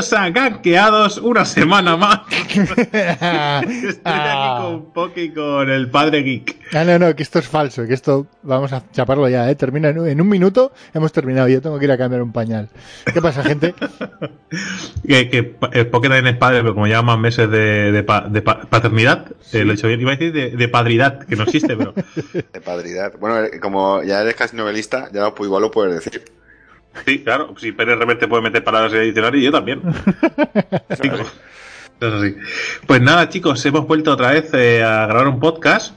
Bienvenidos a una semana más. Estoy aquí con Poki y con el padre Geek. Ah, no, no, que esto es falso, que esto vamos a chaparlo ya, ¿eh? Termina en, un- en un minuto, hemos terminado, yo tengo que ir a cambiar un pañal. ¿Qué pasa, gente? Que, que el Poki también es padre, pero como lleva más meses de, de pa- de pa- paternidad, eh, lo he dicho bien, iba a decir de, de padridad, que no existe, pero De padridad. Bueno, eh, como ya eres casi novelista, ya pues igual lo puedes decir. Sí, claro, si Pérez Reverte puede meter palabras en el diccionario, yo también. Es así. Pues nada, chicos, hemos vuelto otra vez eh, a grabar un podcast.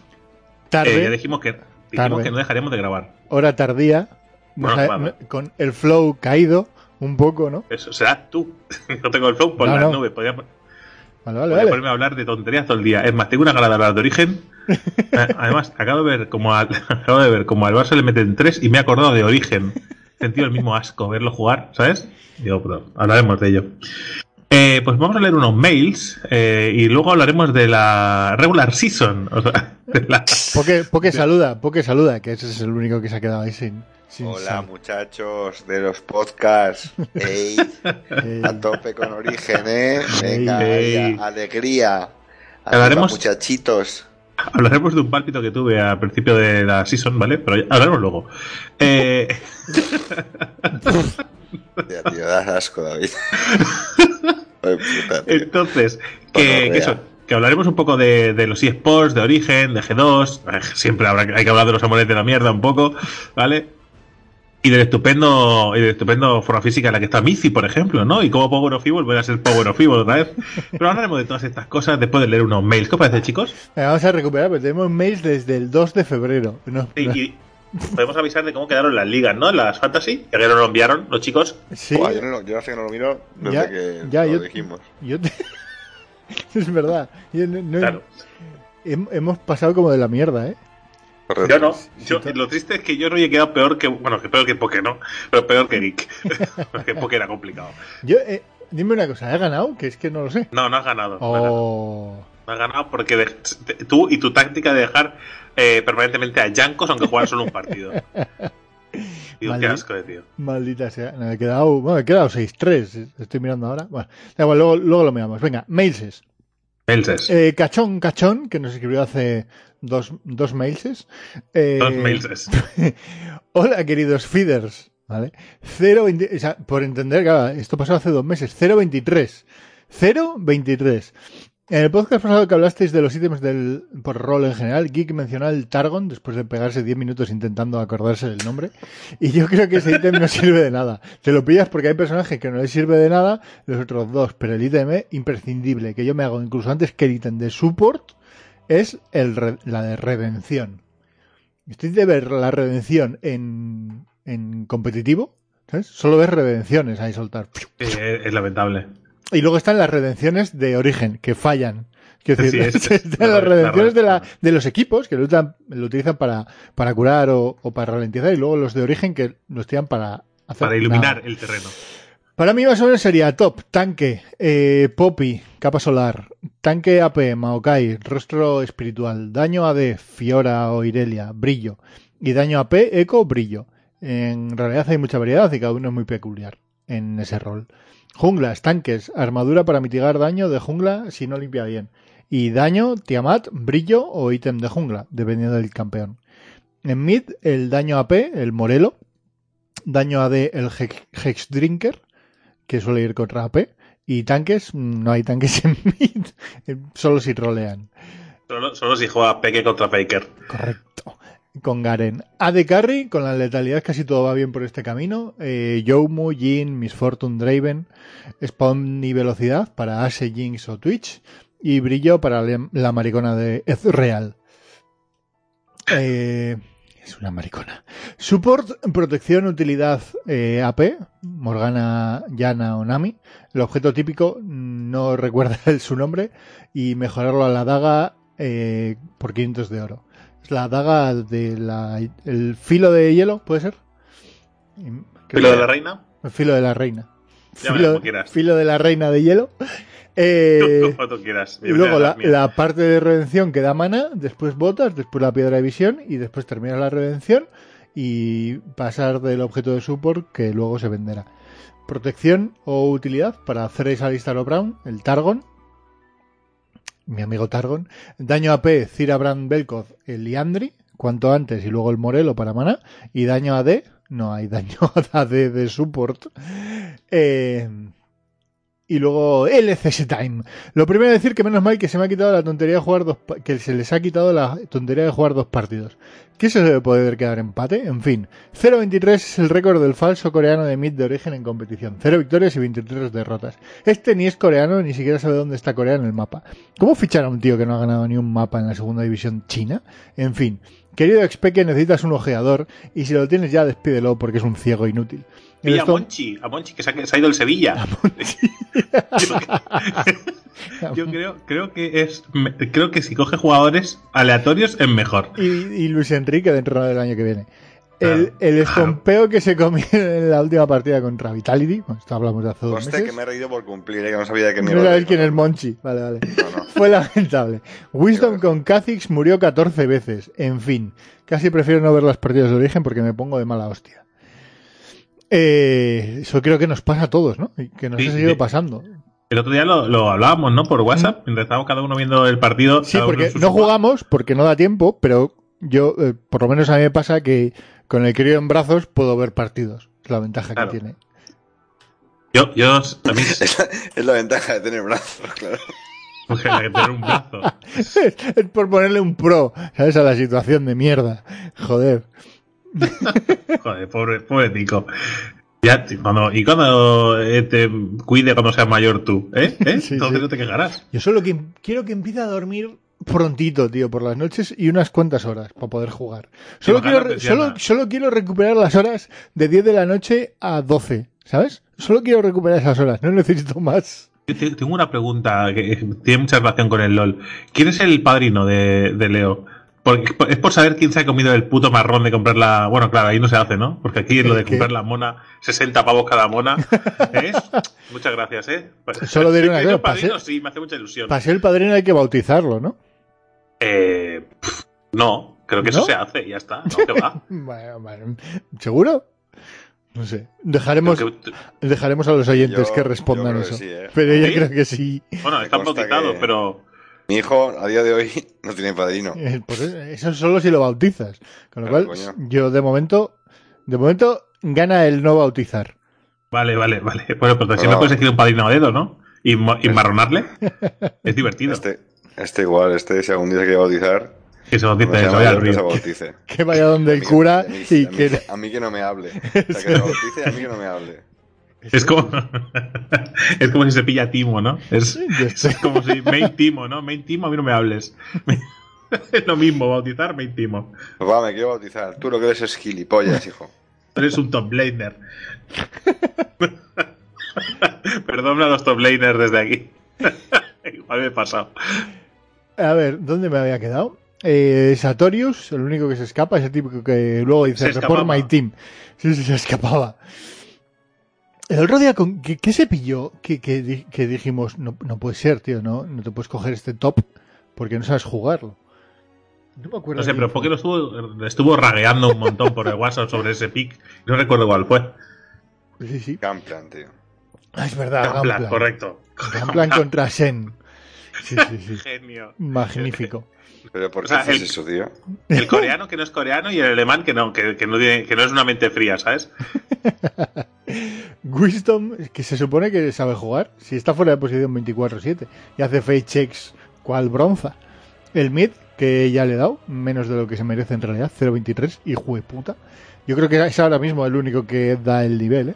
Tarde, Eh, ya dijimos que, dijimos Tarde. que no dejaríamos de grabar. hora tardía, Bueno, ha- con el flow caído un poco, ¿no? Eso será tú. no tengo el flow por No, las no. nubes. Podría, Vale, vale, Voy a vale. ponerme a hablar de tonterías todo el día. Es más, tengo una gana de hablar de origen. Además, acabo de ver como al, acabo de ver como al Barça le meten tres y me he acordado de origen. Sentido el mismo asco verlo jugar, ¿sabes? Digo, pero hablaremos de ello. Eh, pues vamos a leer unos mails eh, y luego hablaremos de la regular season. O sea, de la- Poke saluda, Poke saluda, que ese es el único que se ha quedado ahí sin... sin Hola, sal. muchachos de los podcasts. Ey, a tope con origen, ¿eh? Venga, Ey. ey, alegría. Hablaremos- muchachitos. Hablaremos de un pálpito que tuve al principio de la season, ¿vale? Pero ya- hablaremos luego. Eh, Ya, tío, das asco, David. Ay, puta. Entonces, que, que eso, que hablaremos un poco de, de los eSports, de Origen, de G2. eh, Siempre habrá, hay que hablar de los amores de la mierda un poco, ¿vale? Y del estupendo, y del estupendo forma física en la que está Missy, por ejemplo, ¿no? Y como Power of Evil voy a ser Power of Evil otra vez. Pero hablaremos de todas estas cosas después de leer unos mails. ¿Qué os parece, chicos? vamos a recuperar, porque tenemos mails desde el 2 de febrero. No, Y, y podemos avisar de cómo quedaron las ligas, ¿no? Las Fantasy, que ayer nos lo enviaron los chicos. sí, Buah, yo, no, lo- yo hace que no lo miro desde Ya, que ya, lo yo- dijimos. yo te- es verdad. Yo no- no- Claro. hem- hemos pasado como de la mierda, ¿eh? Correcto. Yo no. Yo, lo triste es que yo no he quedado peor que. Bueno, que peor que Poké, ¿no? Pero peor que Geek. Porque Poké era complicado. Yo, eh, dime una cosa, ¿he ganado? Que es que no lo sé. No, no has ganado. no has ganado. Oh. No has ganado porque de- te- tú y tu táctica de dejar eh, permanentemente a Yankos aunque juegan solo un partido. Digo, qué Vale. asco de tío. Maldita sea. No, he quedado, bueno, he quedado 6-3. Estoy mirando ahora. Bueno, da igual, luego, luego lo miramos. Venga, mailses. Mailses. Eh, Cachón Cachón, que nos escribió hace dos, dos mailses. Eh, Dos mailses. Hola, queridos feeders. ¿Vale? 0.20 o sea, por entender, claro, esto pasó hace dos meses. 0.23. 0.23. En el podcast pasado que hablasteis de los ítems del, por rol en general, Geek mencionó el Targon después de pegarse 10 minutos intentando acordarse del nombre. Y yo creo que ese ítem no sirve de nada. Te lo pillas porque hay personajes que no les sirve de nada, los otros dos, pero el ítem es imprescindible, que yo me hago incluso antes que el ítem de support, es la de redención. Estoy de ver la redención en, en competitivo, ¿sabes? Solo ves redenciones ahí soltar. Es lamentable. Y luego están las redenciones de origen, que fallan. Quiero decir, es- es- están la- las la redenciones de, la, de los equipos, que lo, usan- lo utilizan para, para curar o, o para ralentizar, y luego los de origen, que los tiran para hacer Para iluminar nada. el terreno. Para mí más o menos sería top, tanque, eh, Poppy, capa solar, tanque AP, Maokai, rostro espiritual, daño AD, Fiora o Irelia, brillo, y daño AP, Eco, brillo. En realidad hay mucha variedad y cada uno es muy peculiar en ese rol. Junglas, tanques, armadura para mitigar daño de jungla si no limpia bien. Y daño, Tiamat, brillo o ítem de jungla, dependiendo del campeón. En mid, el daño AP, el Morelo. Daño AD, el Hex Drinker. que suele ir contra AP. Y tanques, no hay tanques en mid, eh, solo si rolean. Solo, solo si juega Peque contra Faker. Correcto. Con Garen. AD Carry, con la letalidad casi todo va bien por este camino. Eh, Jin, Miss Fortune, Draven. Spawn y velocidad para Ashe, Jinx o Twitch. Y brillo para la la maricona de Ezreal. Eh, es una maricona. Support, protección, utilidad eh, AP, Morgana, Yana o Nami. El objeto típico, no recuerda el- su nombre. Y mejorarlo a la daga eh, por 500 de oro. La daga de la, el filo de hielo, ¿puede ser? ¿Filo de la reina? el filo de la reina. Filo, como quieras. filo de la reina de hielo. Eh, Como tú quieras. y luego la, parte de redención que da mana, después botas, después la piedra de visión y después terminas la redención y pasar del objeto de support que luego se venderá. Protección o utilidad para hacer esa Alistair Brown, el Targon, mi amigo Targon. Daño AP, Cira Brand Belkoth, el Liandri, cuanto antes y luego el Morelo para mana. Y daño AD, no hay daño AD de support. Eh, y luego LCS Time. Lo primero decir que menos mal que se me ha quitado la tontería de jugar dos que se les ha quitado la tontería de jugar dos partidos. ¿Qué se debe poder quedar empate? En fin, 0-23 es el récord del falso coreano de mid de origen en competición. 0 victorias y 23 derrotas. Este ni es coreano ni siquiera sabe dónde está Corea en el mapa. ¿Cómo fichar a un tío que no ha ganado ni un mapa en la segunda división china? En fin, querido Expeque, necesitas un ojeador y si lo tienes ya despídelo porque es un ciego inútil. Pilla a Monchi, a Monchi que se ha, se ha ido el Sevilla. Yo, yo creo, creo que es, creo que si coge jugadores aleatorios es mejor. y, y Luis Enrique dentro del año que viene. El, Claro, el claro. estompeo que se comió en la última partida contra Vitality, bueno, esto hablamos de hace dos meses. que me he reído por cumplir, eh, que no sabía de qué No iba. quién es Monchi. Vale, vale. No, no. Fue lamentable. Wisdom Qué con Kha'Zix murió 14 veces. En fin, casi prefiero no ver las partidas de origen porque me pongo de mala hostia. Eh, eso creo que nos pasa a todos, ¿no? Y que nos Sí, ha seguido sí. pasando. El otro día lo, lo hablábamos, ¿no? Por WhatsApp. Mientras estábamos cada uno viendo el partido. Sí, porque no jugamos porque no da tiempo, pero yo, eh, por lo menos a mí me pasa que con el crío en brazos puedo ver partidos. Es la ventaja Claro. que tiene. Yo, yo, mí, Es la, es la ventaja de tener brazos, claro. pues, que tener un brazo. es por ponerle un pro, ¿sabes? A la situación de mierda. Joder. Joder, pobre, pobre tico. Ya, cuando, y cuando eh, te cuide cuando seas mayor tú, ¿eh? ¿Eh? Sí, Entonces sí. no te quejarás. Yo solo que quiero que empiece a dormir prontito, tío, por las noches y unas cuantas horas para poder jugar. Solo, quiero, solo, solo recuperar las horas de 10 de la noche a 12, ¿sabes? Solo quiero recuperar esas horas, no necesito más. Tengo una pregunta que tiene mucha relación con el LOL. ¿Quién es el padrino de, de Leo? Porque, es por saber quién se ha comido el puto marrón de comprar la. Bueno, claro, ahí no se hace, ¿no? Porque aquí lo de ¿Qué? comprar la mona, 60 pavos cada mona. ¿Es? Muchas gracias, ¿eh? Solo diré una cosa, el padrino, pase- sí, me hace mucha ilusión. Para ser el padrino hay que bautizarlo, ¿no? Eh, pff, no, creo que ¿No? eso se hace y ya está. No, que va. Bueno, bueno, ¿Seguro? No sé. Dejaremos, que- dejaremos a los oyentes Yo- que respondan que eso. sí, ¿eh? Pero yo ¿Sí? creo que sí. bueno, bautizados, que- pero. Mi hijo, a día de hoy, no tiene padrino. Eh, Pues eso solo si lo bautizas. Con lo Claro, cual, coño. yo de momento, de momento gana el no bautizar. Vale, vale, vale. Bueno, pero si No. me puedes elegir un padrino a dedo, ¿no? Y, marronarle. Es divertido. Este, este igual, este si algún día se quiere bautizar, Que se bautice, se vaya al que se río. bautice. Que vaya donde el mí- cura a mí- y a mí que... que- a mí que no me hable. O sea, que se bautice, a mí que no me hable. Es como. es como si se pilla Timo, ¿no? Es, es como si. Main Timo, ¿no? Main Timo, a mí no me hables. es lo mismo, bautizar Main Timo. Pues va, me quiero bautizar. Tú lo que eres es gilipollas, hijo. Eres un top laner. Perdón a los top laners desde aquí. Igual me he pasado. A ver, ¿dónde me había quedado? Eh, Satorius, el único que se escapa, ese típico que luego dice Se Report. My Team. Sí, sí, se escapaba. El otro día, con, ¿qué, qué se pilló? Que, que, di- que dijimos, no, no puede ser, tío, no, no te puedes coger este top porque no sabes jugarlo. No me acuerdo. No sé, pero fue. porque lo estuvo, estuvo ragueando un montón por el WhatsApp sobre ese pick. No recuerdo cuál fue. Sí, sí. Gamplan, tío. Ah, es verdad, Gunplan. correcto. Gunplan contra Shen. Sí, sí, sí. Genio. Magnífico. Pero ¿por O qué sea, haces el- eso, tío? El coreano que no es coreano y el alemán que no, que, que no, tiene, que no es una mente fría, ¿sabes? Wisdom, que se supone que sabe jugar, si está fuera de posición 24-7 y hace face checks cual bronza. El mid, que ya le he dado, menos de lo que se merece en realidad, 0.23, hijo de puta. Yo creo que es ahora mismo el único que da el nivel, ¿eh?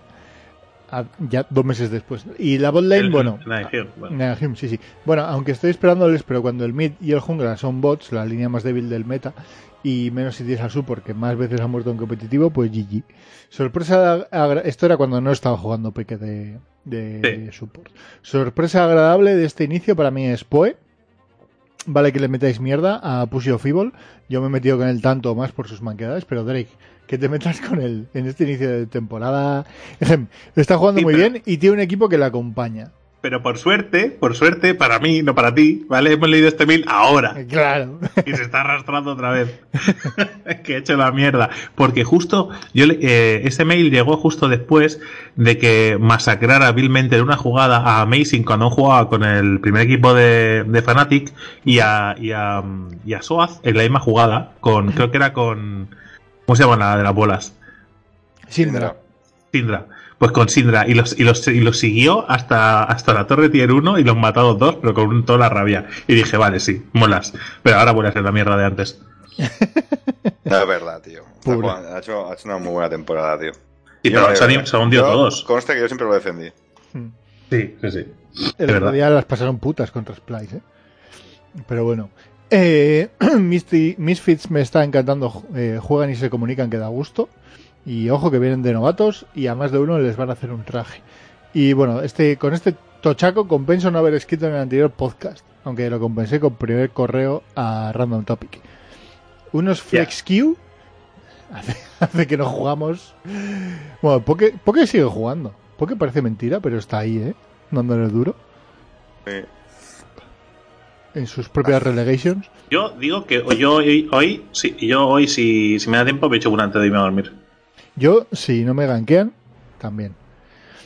A- ya dos meses después. Y la bot lane, El- bueno, Hume, bueno. Sí, sí. Bueno, aunque estoy esperándoles, pero cuando el mid y el jungla son bots, la línea más débil del meta, y menos si tienes al support, que más veces ha muerto en competitivo, pues GG. Sorpresa, esto era cuando no estaba jugando Peque de, de support. Sorpresa agradable de este inicio para mí es Poe. Vale que le metáis mierda a Pussy of Evil. Yo me he metido con él tanto más por sus manquedades, pero Drake, que te metas con él en este inicio de temporada. Está jugando Sí, muy pero- bien y tiene un equipo que le acompaña. Pero por suerte, por suerte, para mí, no para ti, ¿vale? Hemos leído este mail ahora. Claro. y se está arrastrando otra vez. que he hecho la mierda. Porque justo, yo le- eh, ese mail llegó justo después de que masacrara vilmente en una jugada a Amazing cuando jugaba con el primer equipo de, de Fnatic y a, y, a, y a Soaz en la misma jugada, con, creo que era con. ¿Cómo se llama la de las bolas? Sindra. Sindra. Pues con Sindra. Y los, y los, y los siguió hasta, hasta la torre tier 1 y los los dos, pero con toda la rabia. Y dije, vale, sí, molas. Pero ahora voy a hacer la mierda de antes. No, es verdad, tío. Ha, hecho, ha hecho una muy buena temporada, tío. Sí, Yo pero me se se han hundido yo- todos. Conste que yo siempre lo defendí. Sí, sí, sí. El otro día las pasaron putas contra Splice, ¿eh? Pero bueno. Eh, Misty- Misfits me está encantando. eh, juegan y se comunican que da gusto. Y ojo que vienen de novatos y a más de uno les van a hacer un traje. Y bueno, este con este tochaco compenso no haber escrito en el anterior podcast. Aunque lo compensé con primer correo a Random Topic. Unos Flex Q hace, hace que no jugamos. Bueno, Poke, Poke sigue jugando. Poke parece mentira, pero está ahí, ¿eh? Dándole duro en sus propias relegations. Yo digo que yo hoy, hoy, sí, yo hoy si, si me da tiempo me echo una antes de irme a dormir. Yo, si no me ganquean, también.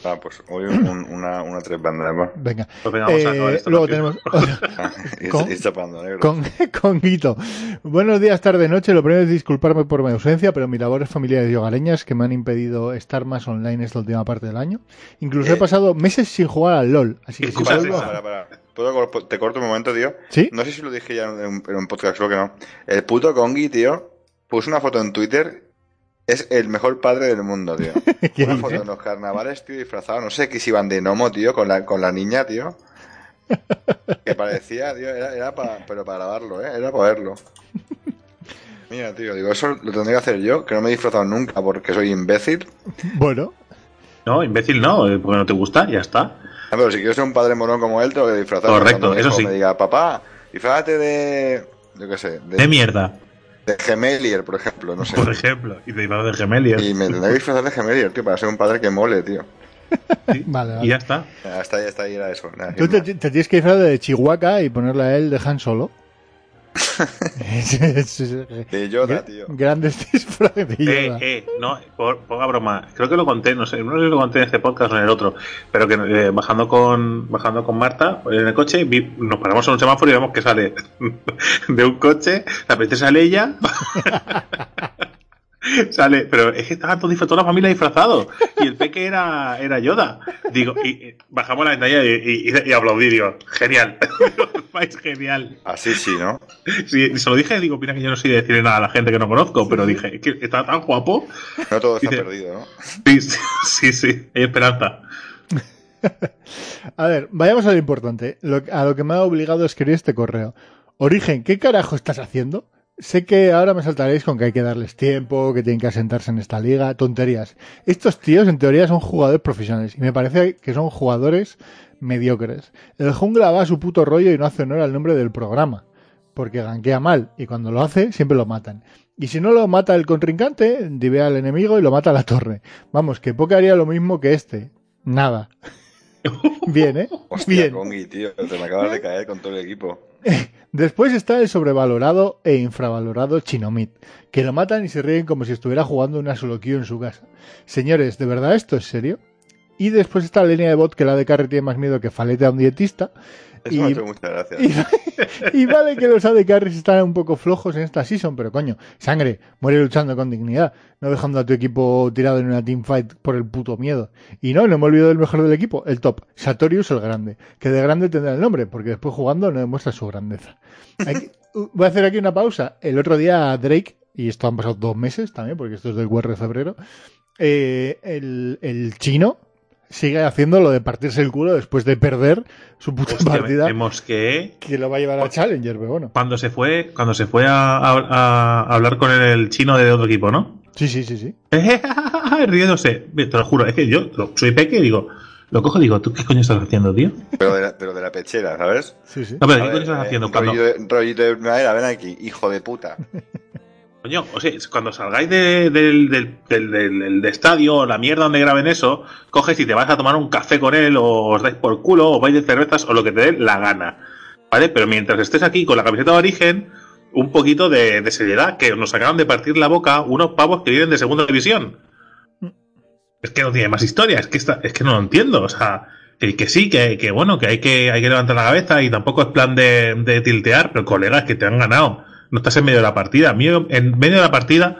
Ah, pues hoy un- una, una tres bandas más. Venga. Pues venga, vamos a Eh, acabar esto luego tenemos y, Con- chapando, negro. con, con Guito. Buenos días, tarde, noche. Lo primero es disculparme por mi ausencia, pero mis labores familiares y hogareñas que me han impedido estar más online esta última parte del año. Incluso he Eh. pasado meses sin jugar al LOL. Así que si vuelvo-. Para, para. ¿Puedo te corto un momento, tío? ¿Sí? No sé si lo dije ya en un, en un podcast, creo que no. El puto Kongi, tío, puso una foto en Twitter. Es el mejor padre del mundo, tío. ¿Qué Una dice? foto en los carnavales, tío, disfrazado. No sé que si iban de gnomo, tío, con la, con la niña, tío. Que parecía, tío, era, era para, pero para grabarlo, ¿eh? Era para verlo. Mira, tío, digo, eso lo tendré que hacer yo, que no me he disfrazado nunca porque soy imbécil. Bueno, No, imbécil no, eh, porque no te gusta, ya está. Ah, pero si quiero ser un padre morón como él, tengo que disfrazarme. Correcto, eso sí. me diga, papá, disfrázate de. Yo qué sé, De de, mierda, de Gemelier, por ejemplo, no sé. por ejemplo. Y te de Gemelier. Y me tendré que disfrazar de Gemelier, tío, para ser un padre que mole, tío. Sí, Vale, vale. Y ya está. Hasta ahí, hasta ahí era eso. Nada, tú te, te tienes que disfrazar de Chihuahua y ponerle a él de Han Solo. De Yoda, tío. Grandes disfraces de Eh, Yoda. eh, no, por, poca broma. Creo que lo conté, no sé, no sé si lo conté en este podcast o en el otro, pero que eh, bajando con bajando con Marta en el coche, vi- nos paramos en un semáforo y vemos que sale de un coche la princesa Leia. sale, pero es que estaba todo, toda la familia disfrazado y el peque era, era Yoda. Digo, y, y bajamos la ventana y, y, y, y aplaudí, digo, genial, es genial. Así sí, ¿no? Sí, y se lo dije, digo, mira que yo no soy de decirle nada a la gente que no conozco, pero dije, es que está tan guapo. No todo está Dice- perdido, ¿no? Sí, sí, sí, sí, hay esperanza. A ver, vayamos a lo importante. Lo- a lo que me ha obligado a escribir este correo. Origen, ¿qué carajo estás haciendo? Sé que ahora me saltaréis con que hay que darles tiempo, que tienen que asentarse en esta liga, tonterías. Estos tíos en teoría son jugadores profesionales y me parece que son jugadores mediocres. El jungla va a su puto rollo y no hace honor al nombre del programa, porque ganquea mal y cuando lo hace siempre lo matan. Y si no lo mata el contrincante, divea al enemigo y lo mata a la torre. Vamos, que Poke haría lo mismo que este. Nada. Bien, ¿eh? Hostia, Bien. Kongi, tío, te me acabas de caer con todo el equipo. Después está el sobrevalorado e infravalorado Chinomit, que lo matan y se ríen como si estuviera jugando una solo en su casa. Señores, ¿de verdad esto es serio? Y después está la línea de bot que la de carry tiene más miedo que falete a un dietista. Eso Y- me ha hecho muchas gracias. Y, y vale que los AD carries están un poco flojos en esta season, pero coño, sangre, muere luchando con dignidad, no dejando a tu equipo tirado en una teamfight por el puto miedo. Y no, no me olvido del mejor del equipo, el top, Satorius el grande, que de grande tendrá el nombre, porque después jugando no demuestra su grandeza. Voy a hacer aquí una pausa. El otro día Drake, y esto han pasado dos meses también, porque esto es del WR de febrero, eh, el, el chino sigue haciendo lo de partirse el culo después de perder su puta Hostia, partida me mosqueé. que lo va a llevar a Challenger, pero bueno. Cuando se fue, cuando se fue a, a- a hablar con el chino de otro equipo, ¿no? Sí, sí, sí, sí. Riéndose. Te lo juro, es que yo lo- soy peque y digo, lo cojo y digo, ¿tú qué coño estás haciendo, tío? Pero de la, pero de la pechera, ¿sabes? Sí, sí. No, pero A ¿qué ver, coño estás eh, haciendo? Cuando, rollito, de, rollito de primavera, ven aquí, hijo de puta. o sea, cuando salgáis de- del, estadio o la mierda donde graben eso, coges y te vas a tomar un café con él, o os dais por culo, o vais de cervezas, o lo que te dé la gana. ¿Vale? Pero mientras estés aquí con la camiseta de origen, un poquito de, seriedad, que nos acaban de partir la boca unos pavos que vienen de segunda división. Es que no tiene más historia, es que, está, es que no lo entiendo. O sea, que, que sí, que, que bueno, que hay, que hay que levantar la cabeza y tampoco es plan de, de tiltear, pero colegas, que te han ganado. No estás en medio de la partida. En medio de la partida,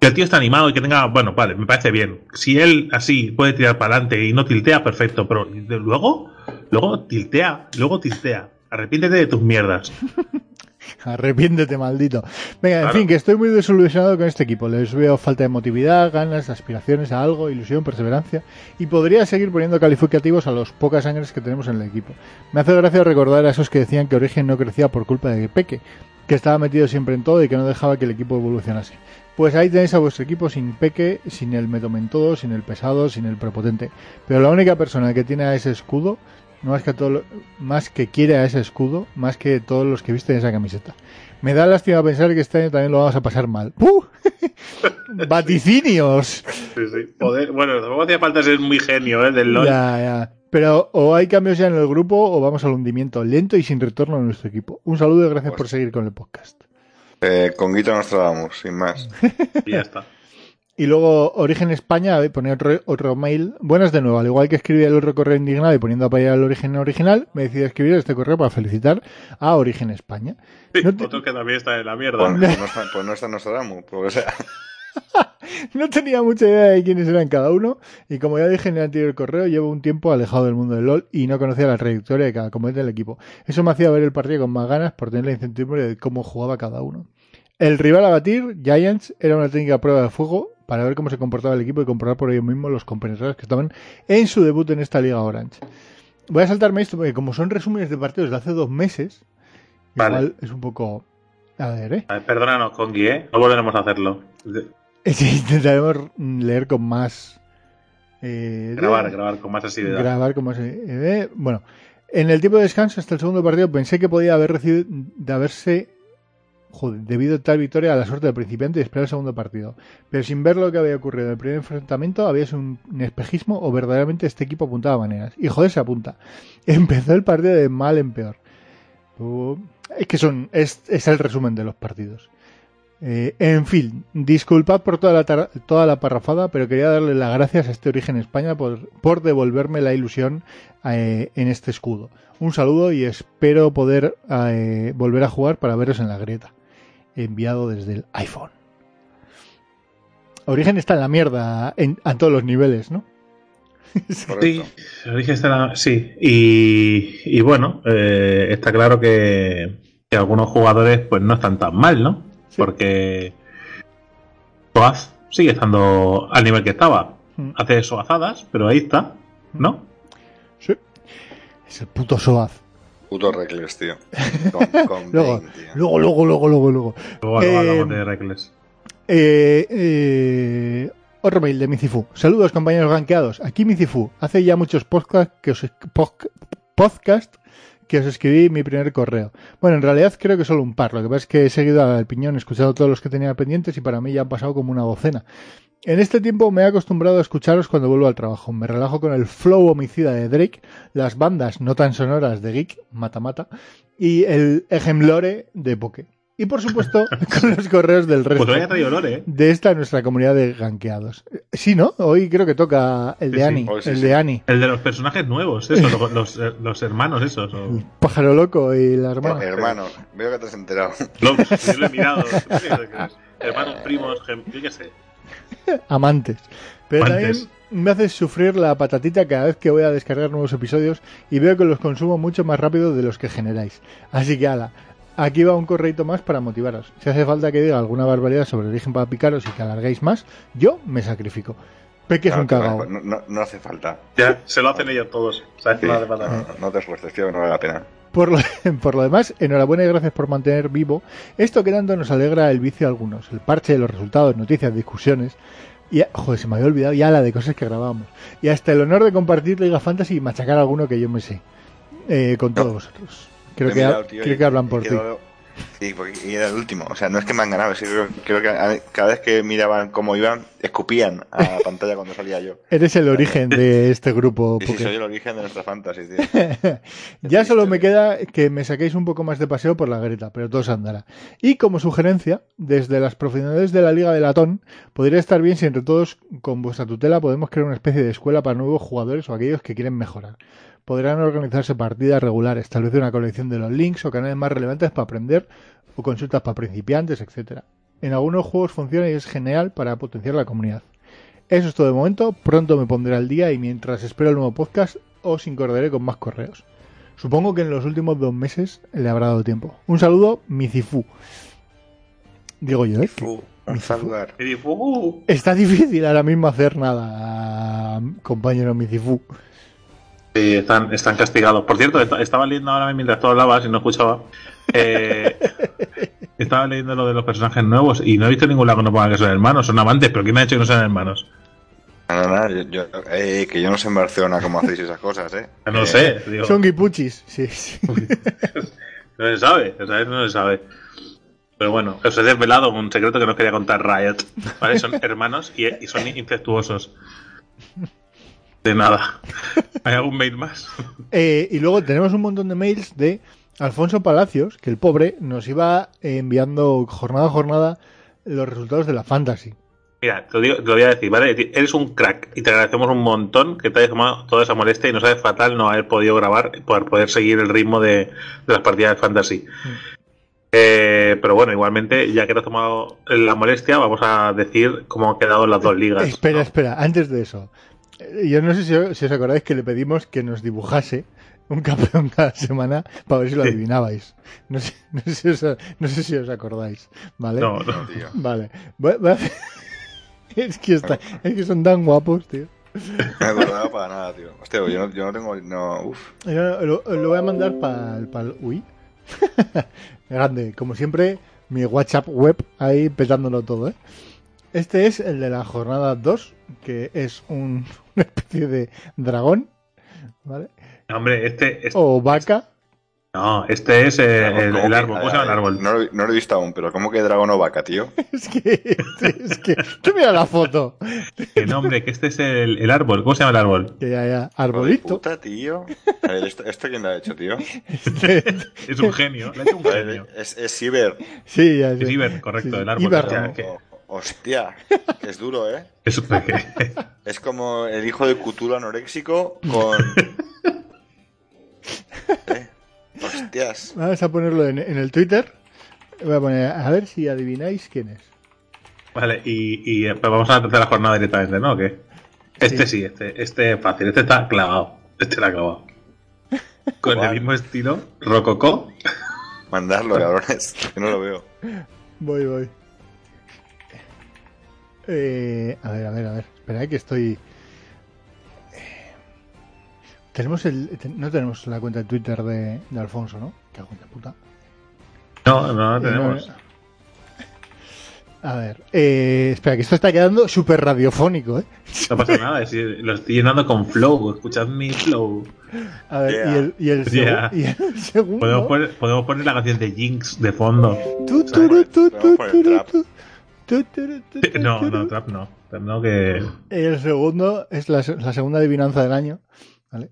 que el tío está animado y que tenga, bueno, vale, me parece bien. Si él así puede tirar para adelante y no tiltea, perfecto, pero luego, luego tiltea, luego tiltea. Arrepiéntete de tus mierdas. Arrepiéntete, maldito. Venga, en fin, que estoy muy desilusionado con este equipo. Les veo falta de emotividad, ganas, aspiraciones a algo, ilusión, perseverancia. Y podría seguir poniendo calificativos a los pocas sangres que tenemos en el equipo. Me hace gracia recordar a esos que decían que Origen no crecía por culpa de Peque, que estaba metido siempre en todo y que no dejaba que el equipo evolucionase. Pues ahí tenéis a vuestro equipo sin Peque, sin el metomentodo, sin el pesado, sin el prepotente. Pero la única persona que tiene a ese escudo no más que, a todo lo- más que quiere a ese escudo, más que todos los que visten esa camiseta. Me da lástima pensar que este año también lo vamos a pasar mal. ¡Puh! ¡Vaticinios! Sí, sí. Joder, bueno, tampoco hacía falta ser muy genio, ¿eh? Del LOL. Ya, ya. Pero o hay cambios ya en el grupo o vamos al hundimiento lento y sin retorno a nuestro equipo. Un saludo y gracias por seguir con el podcast. Eh, con Guito nos trabamos, sin más. Y ya está. Y luego Origen España, pone otro, otro mail. Buenas de nuevo, al igual que escribí el otro correo indignado y poniendo a payar el origen original, me decidí escribir este correo para felicitar a Origen España. Sí, No te- Otro que también está en la mierda. Pues, pues no está, pues no está Nostradamus, por lo que sea. No tenía mucha idea de quiénes eran cada uno y como ya dije en el anterior correo, llevo un tiempo alejado del mundo del LoL y no conocía la trayectoria de cada componente del equipo. Eso me hacía ver el partido con más ganas por tener la incertidumbre de cómo jugaba cada uno. El rival a batir, Giants, era una técnica prueba de fuego para ver cómo se comportaba el equipo y comprobar por ellos mismos los compensadores que estaban en su debut en esta Liga Orange. Voy a saltarme esto porque como son resúmenes de partidos de hace dos meses, Vale. igual es un poco... A ver, ¿eh? A ver, perdónanos, Kongi, ¿eh? No volveremos a hacerlo. Sí, intentaremos leer con más... eh, Grabar, grabar con más asiduidad. grabar como se eh, bueno en el tiempo de descanso hasta el segundo partido pensé que podía haber recibido de haberse joder, debido tal victoria a la suerte del principiante y esperar el segundo partido. Pero sin ver lo que había ocurrido en el primer enfrentamiento había sido un, espejismo o verdaderamente este equipo apuntaba maneras. Y joder se apunta. Empezó el partido de mal en peor. Es que son es, es el resumen de los partidos eh, en fin, disculpad por toda la, tar- toda la parrafada, pero quería darle las gracias a este Origen España por, por devolverme la ilusión eh, en este escudo. Un saludo y espero poder eh, volver a jugar para veros en la grieta. Enviado desde el iPhone. Origen está en la mierda en- a todos los niveles, ¿no? Sí, origen está en la- sí. Y, y bueno, eh, está claro que, que algunos jugadores pues no están tan mal, ¿no? Porque Soaz sigue estando al nivel que estaba. Mm. Hace soazadas, pero ahí está, ¿no? Sí. Es el puto Soaz. Puto Reckless, tío. Con, con Luego, 20, tío. luego, luego, luego, luego, luego. Luego Eh, hablamos de Reckless. Eh, eh, otro mail de Micifu. Saludos, compañeros ganqueados. Aquí Micifu. Hace ya muchos podcasts que os, podcast que os escribí mi primer correo. Bueno, en realidad creo que solo un par. Lo que pasa es que he seguido al piñón, he escuchado todos los que tenía pendientes y para mí ya han pasado como una docena. En este tiempo me he acostumbrado a escucharos cuando vuelvo al trabajo. Me relajo con el flow homicida de Drake, las bandas no tan sonoras de Geek, Mata Mata, y el ejemplore de Poké. Y por supuesto, con los correos del resto Pues traído ¿eh? de esta nuestra comunidad de ganqueados. Sí, ¿no? Hoy creo que toca el de Sí, sí. Ani. Sí, el sí. de Ani. El de los personajes nuevos, eso, los, los, los hermanos esos. O... Pájaro loco y la hermana. Hermano, veo que te has enterado. Los, yo lo he mirado. no. Hermanos, primos, gem- yo qué sé. Amantes. Pero Amantes. también me haces sufrir la patatita cada vez que voy a descargar nuevos episodios y veo que los consumo mucho más rápido de los que generáis. Así que ala, aquí va un correito más para motivaros. Si hace falta que diga alguna barbaridad sobre origen para picaros y que alarguéis más, yo me sacrifico. Peque es un cagao. no, no- no hace falta. Ya, se lo hacen ellos todos. No hace falta. no, no te esfuerces, tío, no vale la pena. Por lo, por lo demás, enhorabuena y gracias por mantener vivo esto que tanto nos alegra el vicio a algunos, el parche de los resultados, noticias, discusiones. Y, joder, se me había olvidado ya la de cosas que grabábamos. Y hasta el honor de compartir Liga Fantasy y machacar a alguno que yo me sé. eh, con todos No. vosotros. Creo, que, mirado, tío, creo y- que hablan por ti. y era el último. O sea, no es que me han ganado. creo, creo que a- cada vez que miraban cómo iban, escupían a la pantalla cuando salía yo. Eres el origen de este grupo. Y si soy el origen de nuestra fantasy, tío. ya solo me queda que me saquéis un poco más de paseo por la Greta, pero todo se andará. Y como sugerencia, desde las profundidades de la Liga de Latón, podría estar bien si entre todos, con vuestra tutela, podemos crear una especie de escuela para nuevos jugadores o aquellos que quieren mejorar. Podrán organizarse partidas regulares, establecer una colección de los links o canales más relevantes para aprender o consultas para principiantes, etcétera. En algunos juegos funciona y es genial para potenciar la comunidad. Eso es todo de momento, pronto me pondré al día y mientras espero el nuevo podcast os incorporaré con más correos. Supongo que en los últimos dos meses le habrá dado tiempo. Un saludo, Micifu. Digo yo, ¿eh? Saludar. Está difícil ahora mismo hacer nada, compañero Micifu. Sí, están, están castigados. Por cierto, est- estaba leyendo ahora mientras tú hablabas y no escuchaba. eh, estaba leyendo lo de los personajes nuevos y no he visto ningún lado que no ponga que son hermanos, son amantes, pero ¿quién me ha dicho que no sean hermanos? No, no, no, yo, yo- eh, que yo no sé en Barcelona cómo hacéis esas cosas, ¿eh? No lo Eh, sé, digo, Son guipuchis, sí, sí. no se sabe, o sea, no se sabe. Pero bueno, os he desvelado un secreto que no quería contar Riot. ¿vale? Son hermanos y, y son incestuosos. De nada. ¿Hay algún mail más? Eh, y luego tenemos un montón de mails de Alfonso Palacios, que el pobre nos iba eh, enviando jornada a jornada los resultados de la fantasy. Mira, te lo, digo- te lo voy a decir, ¿vale? Eres un crack y te agradecemos un montón que te hayas tomado toda esa molestia y nos sabe fatal no haber podido grabar para poder seguir el ritmo de, de las partidas de fantasy. Eh, pero bueno, igualmente, ya que te has tomado la molestia, vamos a decir cómo han quedado las dos ligas. Espera, ¿no? espera, antes de eso. Eh, Yo no sé si, si os acordáis que le pedimos que nos dibujase un campeón cada semana para ver si lo adivinabais. No sé, no sé si, os, no sé si os acordáis, ¿vale? No, no. Tío. Vale. Voy- voy a hacer- Es que, está, es que son tan guapos, tío. No me acordaba para nada, tío. Hostia, yo no, yo no tengo. No, uf. Yo lo, lo voy a mandar para el... Uy. Grande. Como siempre, mi WhatsApp web ahí petándolo todo, ¿eh? Este es el de la jornada 2, que es un- una especie de dragón, ¿vale? Hombre, este, este- O vaca. no, este es eh, el, ¿Cómo el que- árbol. ¿Cómo se llama el a ver, árbol? No, lo, no lo he visto aún, pero ¿cómo que dragón o vaca, tío? Es que... Es que... Tú mira la foto. Que no, hombre, que este es el, el árbol. ¿Cómo se llama el árbol? Que ya, ya. Arbolito. Puta, tío. A ver, ¿esto, ¿esto quién lo ha hecho, tío? Es un genio. Le ha hecho un ver, genio. es, es Ciber. Sí, ya sé. Es Iber, correcto, Sí, el árbol. Iber, O- hostia, que es duro, ¿eh? es- Es como el hijo de Cthulhu anoréxico con... ¿Eh? Hostias. Vamos a ponerlo en, en el Twitter. Voy a poner, a ver si adivináis quién es. Vale, y, y eh, pues vamos a la tercera jornada directamente, ¿no? ¿O qué? Este sí, este, este es fácil, este está clavado. Este está clavado. Con el mismo estilo, rococó. Mandarlo, cabrones. Que no lo veo. Voy, voy. Eh, a ver, a ver, a ver. Espera, que estoy. Eh, Tenemos el. no tenemos la cuenta de Twitter de, de Alfonso, ¿no? Qué de puta. No, no, no Eh, tenemos. no, a ver, eh, espera, que esto está quedando súper radiofónico, ¿eh? No pasa nada, es lo estoy llenando con flow. Escuchad mi flow. A ver, Yeah. y el, y el, Yeah. y el segundo. Podemos poner, podemos poner la canción de Jinx de fondo. Tu, turu, tu, tu, Podemos poner turu, trap. No, no, trap no. Trap no, que. El segundo es la, la segunda adivinanza del año. ¿Vale?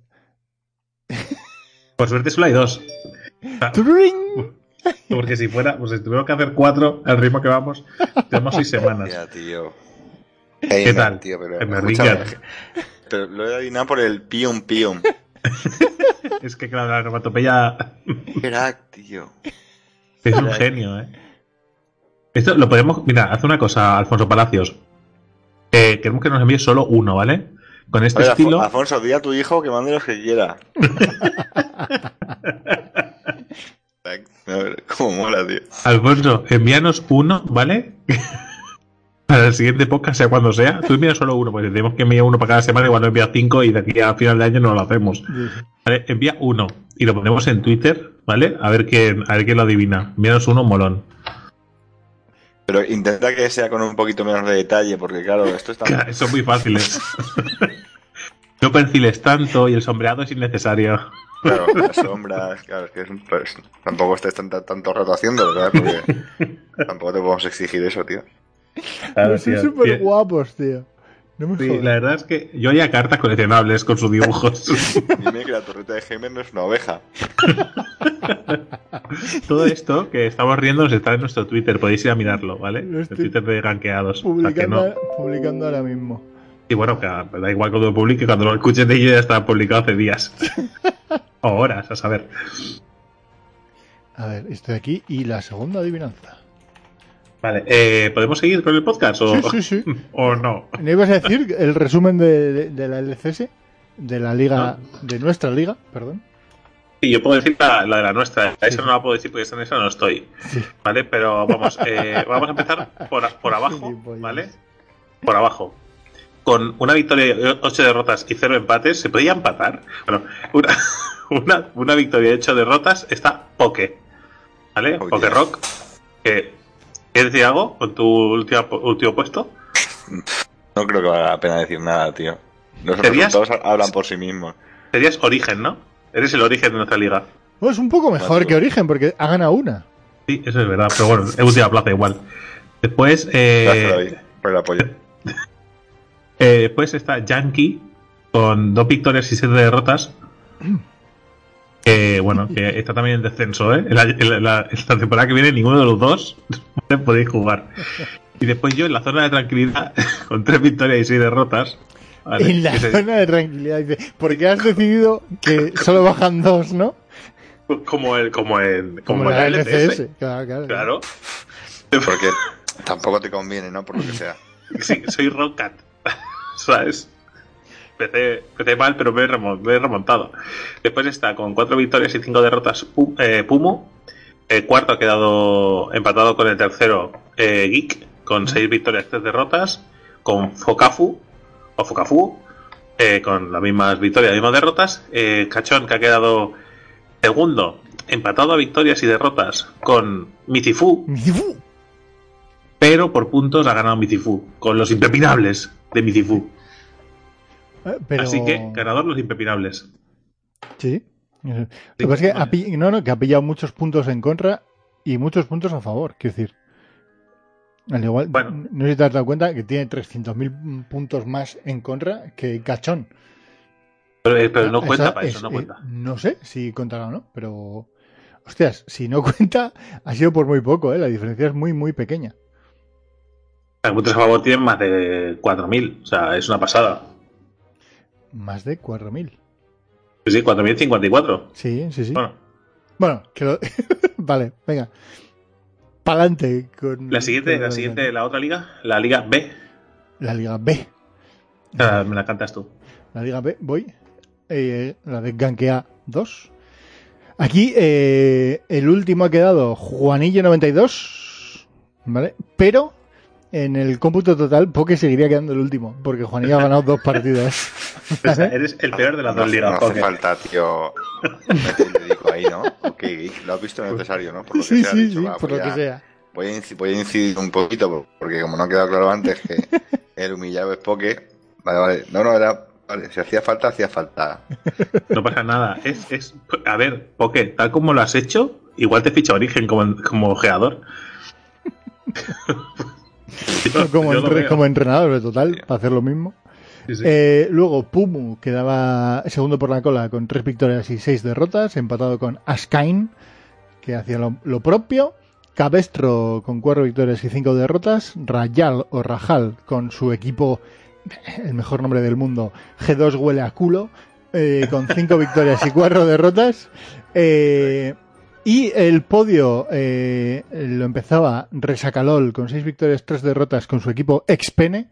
Por suerte solo hay dos. Porque si fuera, pues si tuviéramos que hacer cuatro al ritmo que vamos, tenemos seis semanas. Ya, tío. ¿Qué tal? Tío, pero lo he adivinado por el pium pium. Es que claro, la onomatopeya Crack, tío. es un genio, ¿eh? Esto lo podemos. Mira, haz una cosa, Alfonso Palacios. Eh, queremos que nos envíes solo uno, ¿vale? Con este Oye, estilo. Alfonso, di a tu hijo que mande los que quiera. A ver, cómo mola, tío. Alfonso, envíanos uno, ¿vale? para el siguiente podcast, sea cuando sea. Tú envías solo uno, porque tenemos que enviar uno para cada semana, igual no envía cinco y de aquí a final de año no lo hacemos. ¿Vale? Envía uno y lo ponemos en Twitter, ¿vale? A ver quién, a ver quién lo adivina. Envíanos uno, molón. Pero intenta que sea con un poquito menos de detalle, porque claro, esto está. Son muy fáciles. no perciles tanto y el sombreado es innecesario. Claro, las sombras, claro, es que es un- pues, tampoco estés tan- tanto rato haciéndolo, ¿verdad? Porque tampoco te podemos exigir eso, tío. Pero son súper guapos, tío. No me Sí, la verdad es que yo haría cartas coleccionables con sus dibujos. Dime que la torreta de Heimer no es una oveja. Todo esto que estamos riendo nos está en nuestro Twitter, podéis ir a mirarlo, ¿vale? El Twitter de Ganqueados. O sea que Publicando, no. publicando ahora mismo. Y bueno, que da igual cuando lo publique, cuando lo escuches de ello ya está publicado hace días. o horas, a saber. A ver, estoy aquí y la segunda adivinanza. Vale, eh, ¿podemos seguir con el podcast o, Sí, sí, sí. o no? ¿No ibas a decir el resumen de, de- de la LCS? De la liga, de nuestra liga, perdón. Sí, yo puedo decir la, la de la nuestra. Esa no la puedo decir porque en esa no estoy. Sí. ¿Vale? Pero vamos, eh, vamos a empezar por, por abajo. ¿vale? Por abajo. Con una victoria, y ocho derrotas y cero empates, ¿se podía empatar? Bueno, una, una, una victoria y ocho derrotas está Poke. ¿Vale? Oh, Poke yes. Rock. Que, ¿Quieres decir algo con tu último, último puesto? No creo que valga la pena decir nada, tío. Los ¿Serías? resultados hablan por sí mismos. Serías Origen, ¿no? Eres el Origen de nuestra liga. Oh, es un poco mejor Cuatro. que Origen porque ha ganado una. Sí, eso es verdad, pero bueno, es última plaza igual. Después, eh, Gracias, David, por el apoyo. Eh, después está Yankee con dos victorias y siete derrotas. Que bueno, que está también en descenso, ¿eh? En la, en temporada que viene ninguno de los dos podéis jugar. Y después yo en la zona de tranquilidad, con tres victorias y seis derrotas. ¿vale? en la se- zona de tranquilidad. Dice, porque has decidido que solo bajan dos, ¿no? como el, como en, como, Como la la LCS. LCS. Claro, claro. Claro. Porque tampoco te conviene, ¿no? Por lo que sea. Sí, soy Rockcat. ¿Sabes? Empecé, empecé mal, pero me he, remontado. Después está con cuatro victorias y cinco derrotas eh, Pumo. El cuarto ha quedado empatado con el tercero eh, Geek, con seis victorias y tres derrotas. Con Focafu, o Focafu, eh, con las mismas victorias y mismas derrotas. Eh, Cachón, que ha quedado segundo, empatado a victorias y derrotas con Mizifu, Mizifu. pero por puntos ha ganado Mizifu, con los impepinables de Mizifu. Eh, Pero... Así que, ganador los impepinables. Sí. Lo que pasa es que ha, vale. no, no, que ha pillado muchos puntos en contra y muchos puntos a favor, quiero decir. Al igual, Bueno. no sé si te has dado cuenta que tiene 300.000 puntos más en contra que Cachón. Pero, eh, pero no Esa cuenta para eso, es- no eh, cuenta. no sé si contará o no, pero. Hostias, si no cuenta, ha sido por muy poco, ¿eh? La diferencia es muy, muy pequeña. Los puntos a favor tienen más de 4.000, o sea, es una pasada. Más de 4.000. Sí, sí, 4.054. Sí, sí, sí. Bueno, Bueno, que lo- vale, venga. Pa'lante con. la siguiente, la siguiente, la otra liga, la liga B. La Liga B. Ah, me la cantas tú. La Liga B, voy. Eh, la de Gankea 2. Aquí eh, el último ha quedado Juanillo 92. ¿Vale? Pero en el cómputo total, Poke seguiría quedando el último. Porque Juanillo ha ganado dos partidas. O sea, eres el peor de las No, dos ligas. no hace Poké. falta, tío. dedico ahí, ¿no? Ok, lo has visto necesario, ¿no? Por lo que Sí, sea, sí, dicho, sí, va, por voy lo que a- sea. Voy a, voy a incidir un poquito, porque como no ha quedado claro antes que el humillado es Poke. Vale, vale. No, no, era. Vale, si hacía falta, hacía falta. No pasa nada. Es, es, a ver, Poké, tal como lo has hecho, igual te ficha Origen como, como ojeador. Yo- como, yo lo entre- veo. como entrenador, de total, para hacer lo mismo. Sí, sí. Eh, luego Pumu quedaba segundo por la cola con tres victorias y seis derrotas, empatado con Askain, que hacía lo, lo propio. Cabestro con cuatro victorias y cinco derrotas. Rayal o Rajal con su equipo, el mejor nombre del mundo, G2 huele a culo, eh, con cinco victorias y cuatro derrotas. Eh, y el podio eh, lo empezaba Resacalol con seis victorias, tres derrotas con su equipo Expene.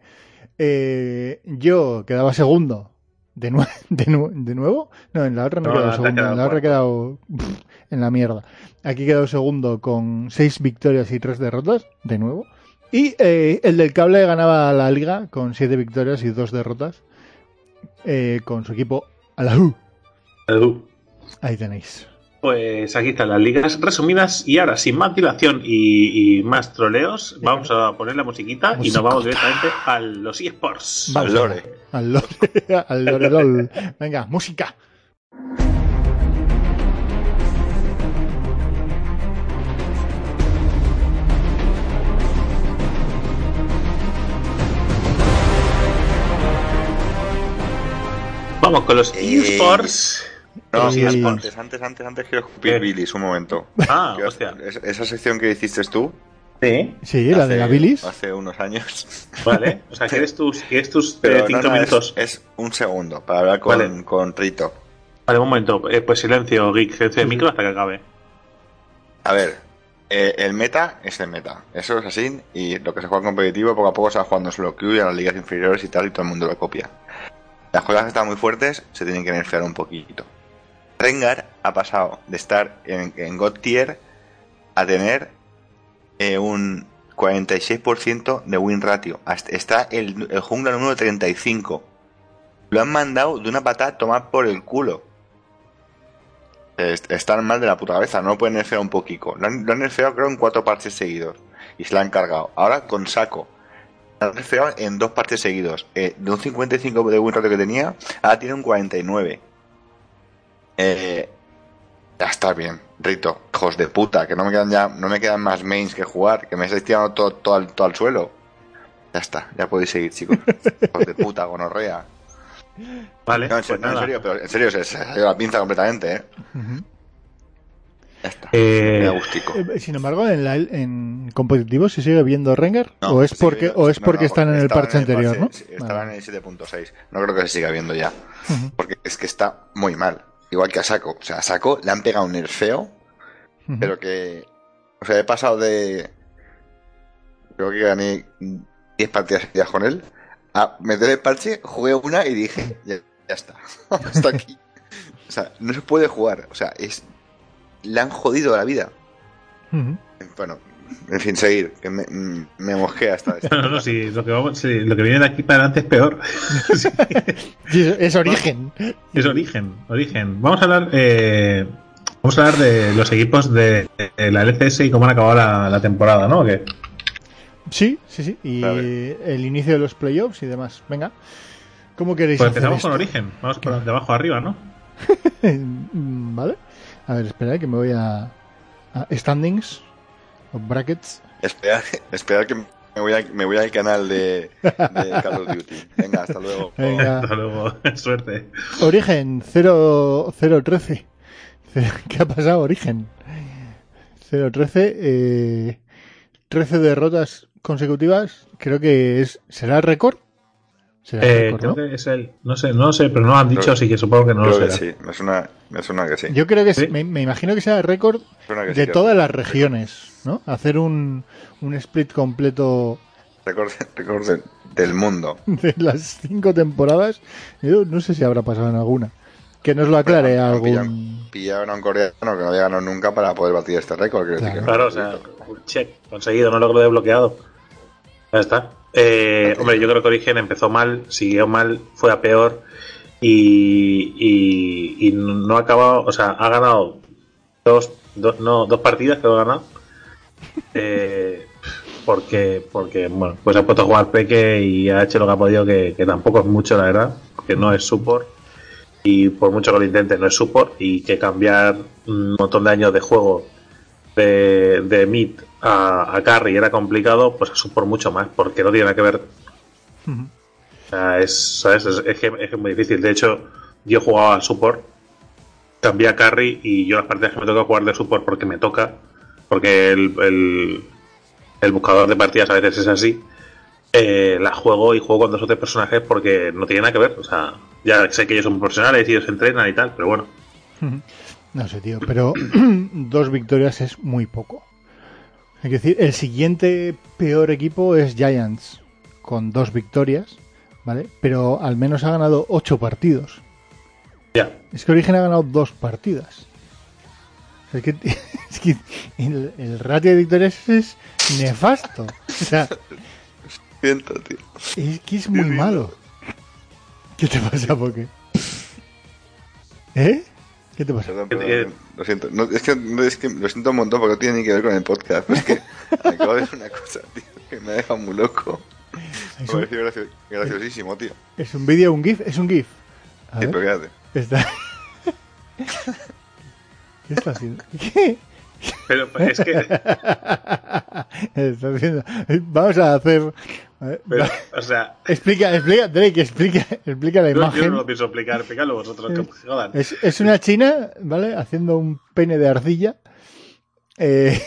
Eh, yo quedaba segundo. De, nue- de, nu- de nuevo? No, en la otra no, he No, ha segundo. quedado En la otra he quedado pff, en la mierda. Aquí he quedado segundo con seis victorias y tres derrotas. De nuevo. Y eh, el del cable ganaba la liga con siete victorias y dos derrotas. eh, con su equipo Alahu. Edu. Ahí tenéis. Pues aquí están las ligas resumidas y ahora sin más dilación y, y más troleos vamos a poner la musiquita y nos vamos directamente a los eSports. Al lore. Al lore. al lore lol. Venga, música. Vamos con los Eh, eSports. No, Sí. antes, antes, antes, antes quiero escupir ¿Qué? Billis un momento. Ah, hostia. es- Esa sección que hiciste tú Sí, Sí, la de hace- la bilis. hace unos años. vale. O sea, ¿quieres tus, quieres tus eh, Pero no, cinco no, es- minutos? Es, un segundo para hablar con, Vale. con Rito. Vale, un momento. Eh, pues silencio, Geek, silencio de micro hasta que acabe. A ver, eh, el meta es el meta. Eso es así. Y lo que se juega en competitivo, poco a poco se va jugando solo Q y a las ligas inferiores y tal, y todo el mundo lo copia. Las cosas están muy fuertes se tienen que nerfear un poquito. Rengar ha pasado de estar en, en God Tier a tener eh, un 46% de win ratio. Está el, el jungla número 35. Lo han mandado de una patada a tomar por el culo. Est- Están mal de la puta cabeza, no pueden nerfear un poquito. Lo han, lo nerfeado creo en cuatro parches seguidos. Y se la han cargado. Ahora con saco. Lo han nerfeado en dos parches seguidos. Eh, de un 55 de win ratio que tenía, ahora tiene un 49. Eh, ya está bien, Rito, hijos de puta, que no me quedan ya, no me quedan más mains que jugar, que me estáis tirando todo, todo, al, todo al suelo. Ya está, ya podéis seguir, chicos. Hijos de puta, gonorrea. Vale, No, en, pues no, en serio, pero en serio, se, se ha ido la pinza completamente, eh. Ya está. Eh, gustico. Eh, Sin embargo, en, la, en competitivo se sigue viendo Rengar No, o es porque viendo- o es no, porque no, están en el parche anterior, ¿no? Estaban Vale. en el 7.6. No creo que se siga viendo ya. Porque es que está muy mal. Igual que a Saco. O sea, a Saco le han pegado un nerfeo, pero que. O sea, he pasado de. Creo que gané 10 partidas con él. A meter el parche, jugué una y dije, ya, ya está. Hasta aquí. O sea, no se puede jugar. O sea, es. Le han jodido la vida. Bueno, en fin, seguir. Que me, me mosqué hasta esto. No, no, sí, lo que, vamos, sí, lo que viene de aquí para adelante es peor. Sí, es, es origen. es origen, origen. Vamos a hablar, eh, vamos a hablar de los equipos de, de la LCS y cómo han acabado la, la temporada, ¿no? ¿O qué? Sí, sí, sí. Y el inicio de los playoffs y demás. Venga. ¿Cómo queréis Pues hacer empezamos con esto? origen. Vamos por de abajo arriba, ¿no? Mm, vale. A ver, espera que me voy a, a standings brackets. Esperar, esperar que me voy, a- me voy al canal de, de Call of Duty. Venga, hasta luego. Venga. Hasta luego, suerte. Origen 0 013. ¿Qué ha pasado, Origen? 013. Eh, 13 derrotas consecutivas. Creo que es. ¿Será el récord? Eh, creo ¿no? que es. No sé, no lo sé, pero no lo han dicho, Creo- así que supongo que no lo Creo será. sí, me suena, me suena que sí. Yo creo que sí. Me, me imagino que será el récord de sí, todas las regiones, ¿no? Hacer un, un split completo Récord, récord de- del mundo. de las cinco temporadas. Yo no sé si habrá pasado en alguna. Que nos lo aclare Bueno, algún. Pillaron a un coreano que no había ganado nunca para poder batir este récord. quiero decir que no. Claro, o sea, un check conseguido, no lo que lo he bloqueado. Ya está. Eh, hombre, yo creo que Origen empezó mal, siguió mal, fue a peor y, y, y no ha acabado, o sea, ha ganado dos, dos, no, dos partidas que lo ha ganado. Eh, porque, porque, bueno, pues ha puesto a jugar Peque y ha hecho lo que ha podido, que, que tampoco es mucho, la verdad, que no es support. Y por mucho que lo intente, no es support. Y que cambiar un montón de años de juego de, de mid a, a carry era complicado, pues a support mucho más, porque no tiene nada que ver. O sea, es, ¿sabes? Es, es que, es muy difícil. De hecho, yo jugaba a support cambié a carry y yo las partidas que me toca jugar de support porque me toca, porque el, el, el buscador de partidas a veces es así, eh, las juego y juego con dos o tres personajes porque no tiene nada que ver. O sea, ya sé que ellos son profesionales y ellos entrenan y tal, pero bueno. No sé, tío, pero dos victorias es muy poco. Hay que decir, el siguiente peor equipo es Giants, con dos victorias, ¿vale? Pero al menos ha ganado ocho partidos. Ya. Es que Origen ha ganado dos partidas. Es que, es que el, el ratio de victorias es nefasto. O sea, Siento, tío. es que es muy malo. ¿Qué te pasa, Poké? ¿Eh? ¿Qué te pasa? Perdón, perdón, Eh, lo siento. No, es, que, no, es que lo siento un montón porque no tiene ni que ver con el podcast. pero es que acabo de ver una cosa, tío, que me ha dejado muy loco. Es Me un, pareció gracio- graciosísimo, tío. es un vídeo, un GIF, es un GIF. A Sí, ver, pero quédate. está. ¿Qué está haciendo? ¿Qué? Pero es que, Está haciendo. Vamos a hacer. Ver, pero, o sea, Explica, explica, Drake, explica, explica la yo, yo imagen. no lo pienso explicar, explícalo vosotros que jodan. Es, es una china, ¿vale? Haciendo un pene de arcilla. eh,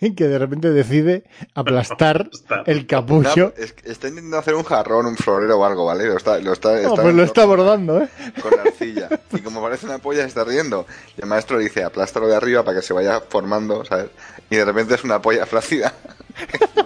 que de repente decide aplastar el capucho. es está intentando hacer un jarrón, un florero o algo, ¿vale? Lo está, lo está, pues lo está abordando, ¿eh? con la arcilla. Y como parece una polla, se está riendo. Y el maestro dice, aplástalo de arriba para que se vaya formando, ¿sabes? Y de repente es una polla flácida.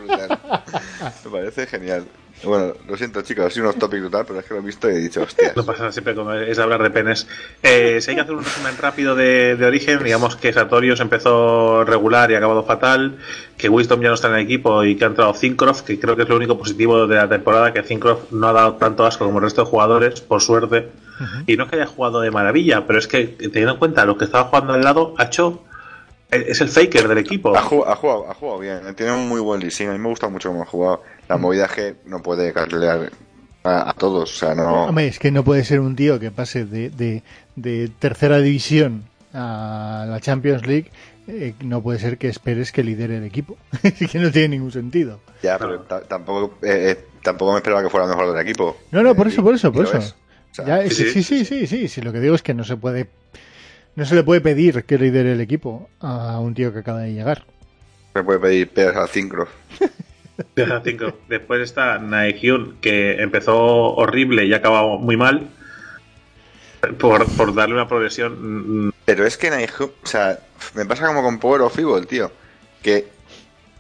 Me parece genial. Bueno, lo siento, chicos, ha sido unos tópicos total, pero es que lo he visto y he dicho, hostias. No pasa siempre como es hablar de penes. Eh, si hay que hacer un resumen rápido de, de origen, digamos que Sartorius empezó regular y ha acabado fatal, que Wisdom ya no está en el equipo y que ha entrado Zincroft, que creo que es lo único positivo de la temporada, que Zincroft no ha dado tanto asco como el resto de jugadores, por suerte. Y no es que haya jugado de maravilla, pero es que teniendo en cuenta lo que estaba jugando al lado, ha hecho es el faker del equipo. Ha jugado, ha jugado, ha jugado bien, tiene un muy buen leasing. A mí me gusta mucho cómo ha jugado. La movida es que no puede carlear a, a todos, o sea, no. Hombre, es que no puede ser un tío que pase de, de, de tercera división a la Champions League. eh, no puede ser que esperes que lidere el equipo. Es que no tiene ningún sentido. Ya, pero ta- tampoco, eh, eh, tampoco me esperaba que fuera mejor del equipo. No, no, por Eh, eso, por eso, por eso. es. O sea, Ya, sí, sí, sí, sí, sí, sí. Lo que digo es que no se puede. No se le puede pedir que lidere el equipo a un tío que acaba de llegar. Me puede pedir pedas al Zincroft. Deja cinco. Después está Naehyun, que empezó horrible y ha acabado muy mal. Por, por darle una progresión. mm, Pero es que Naiju, o sea, me pasa como con Power of Evil, tío. Que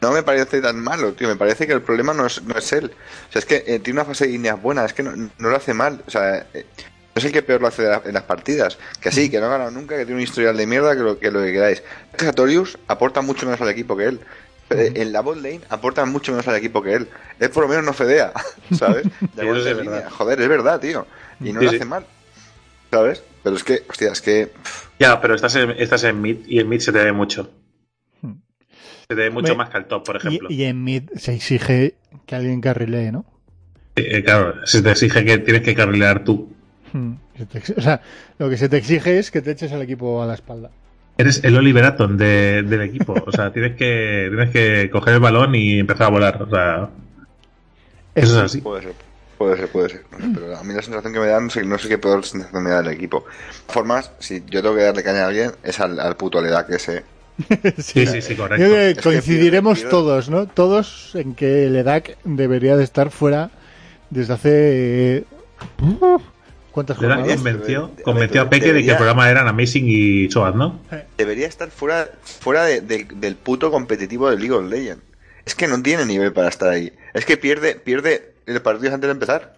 no me parece tan malo, tío. Me parece que el problema no es, no es él. O sea, es que eh, tiene una fase de líneas buena, es que no, no lo hace mal. O sea, eh, es el que peor lo hace la- en las partidas. Que sí, que no ha ganado nunca, que tiene un historial de mierda, que lo que, lo que queráis. Es que Sartorius aporta mucho menos al equipo que él. Eh, En la bot lane aporta mucho menos al equipo que él. Él por lo menos no fedea, ¿sabes? De es de verdad. línea. Joder, es verdad, tío. Y no Sí, lo sí. hace mal. ¿Sabes? Pero es que, hostia, es que. Ya, pero estás en, estás en mid y en mid se te ve mucho. Hmm. Se te ve mucho más que al top, por ejemplo. Y, y en mid se exige que alguien carrilee, ¿no? Eh, claro, se te exige que tienes que carrilear tú. Hmm. O sea, lo que se te exige es que te eches al equipo a la espalda. Eres el Oliver Atom de- del equipo. O sea, tienes que, tienes que coger el balón y empezar a volar. O sea, eso es así. Puede ser, puede ser, puede ser. No sé, pero a mí la sensación que me dan, no sé, no sé qué peor sensación me da el equipo. De formas, si yo tengo que darle caña a alguien, es al, al puto Ledak ese. Sí, sí, sí, Yo correcto. creo que que coincidiremos todos, ¿no? Todos en que el EDAC debería de estar fuera desde hace... ¿Cuántas jornadas? convenció, convenció a Peque de que el programa eran Amazing y Soad, ¿no? Debería estar fuera, fuera de- de- del puto competitivo de League of Legends. Es que no tiene nivel para estar ahí. Es que pierde, pierde el partido antes de empezar.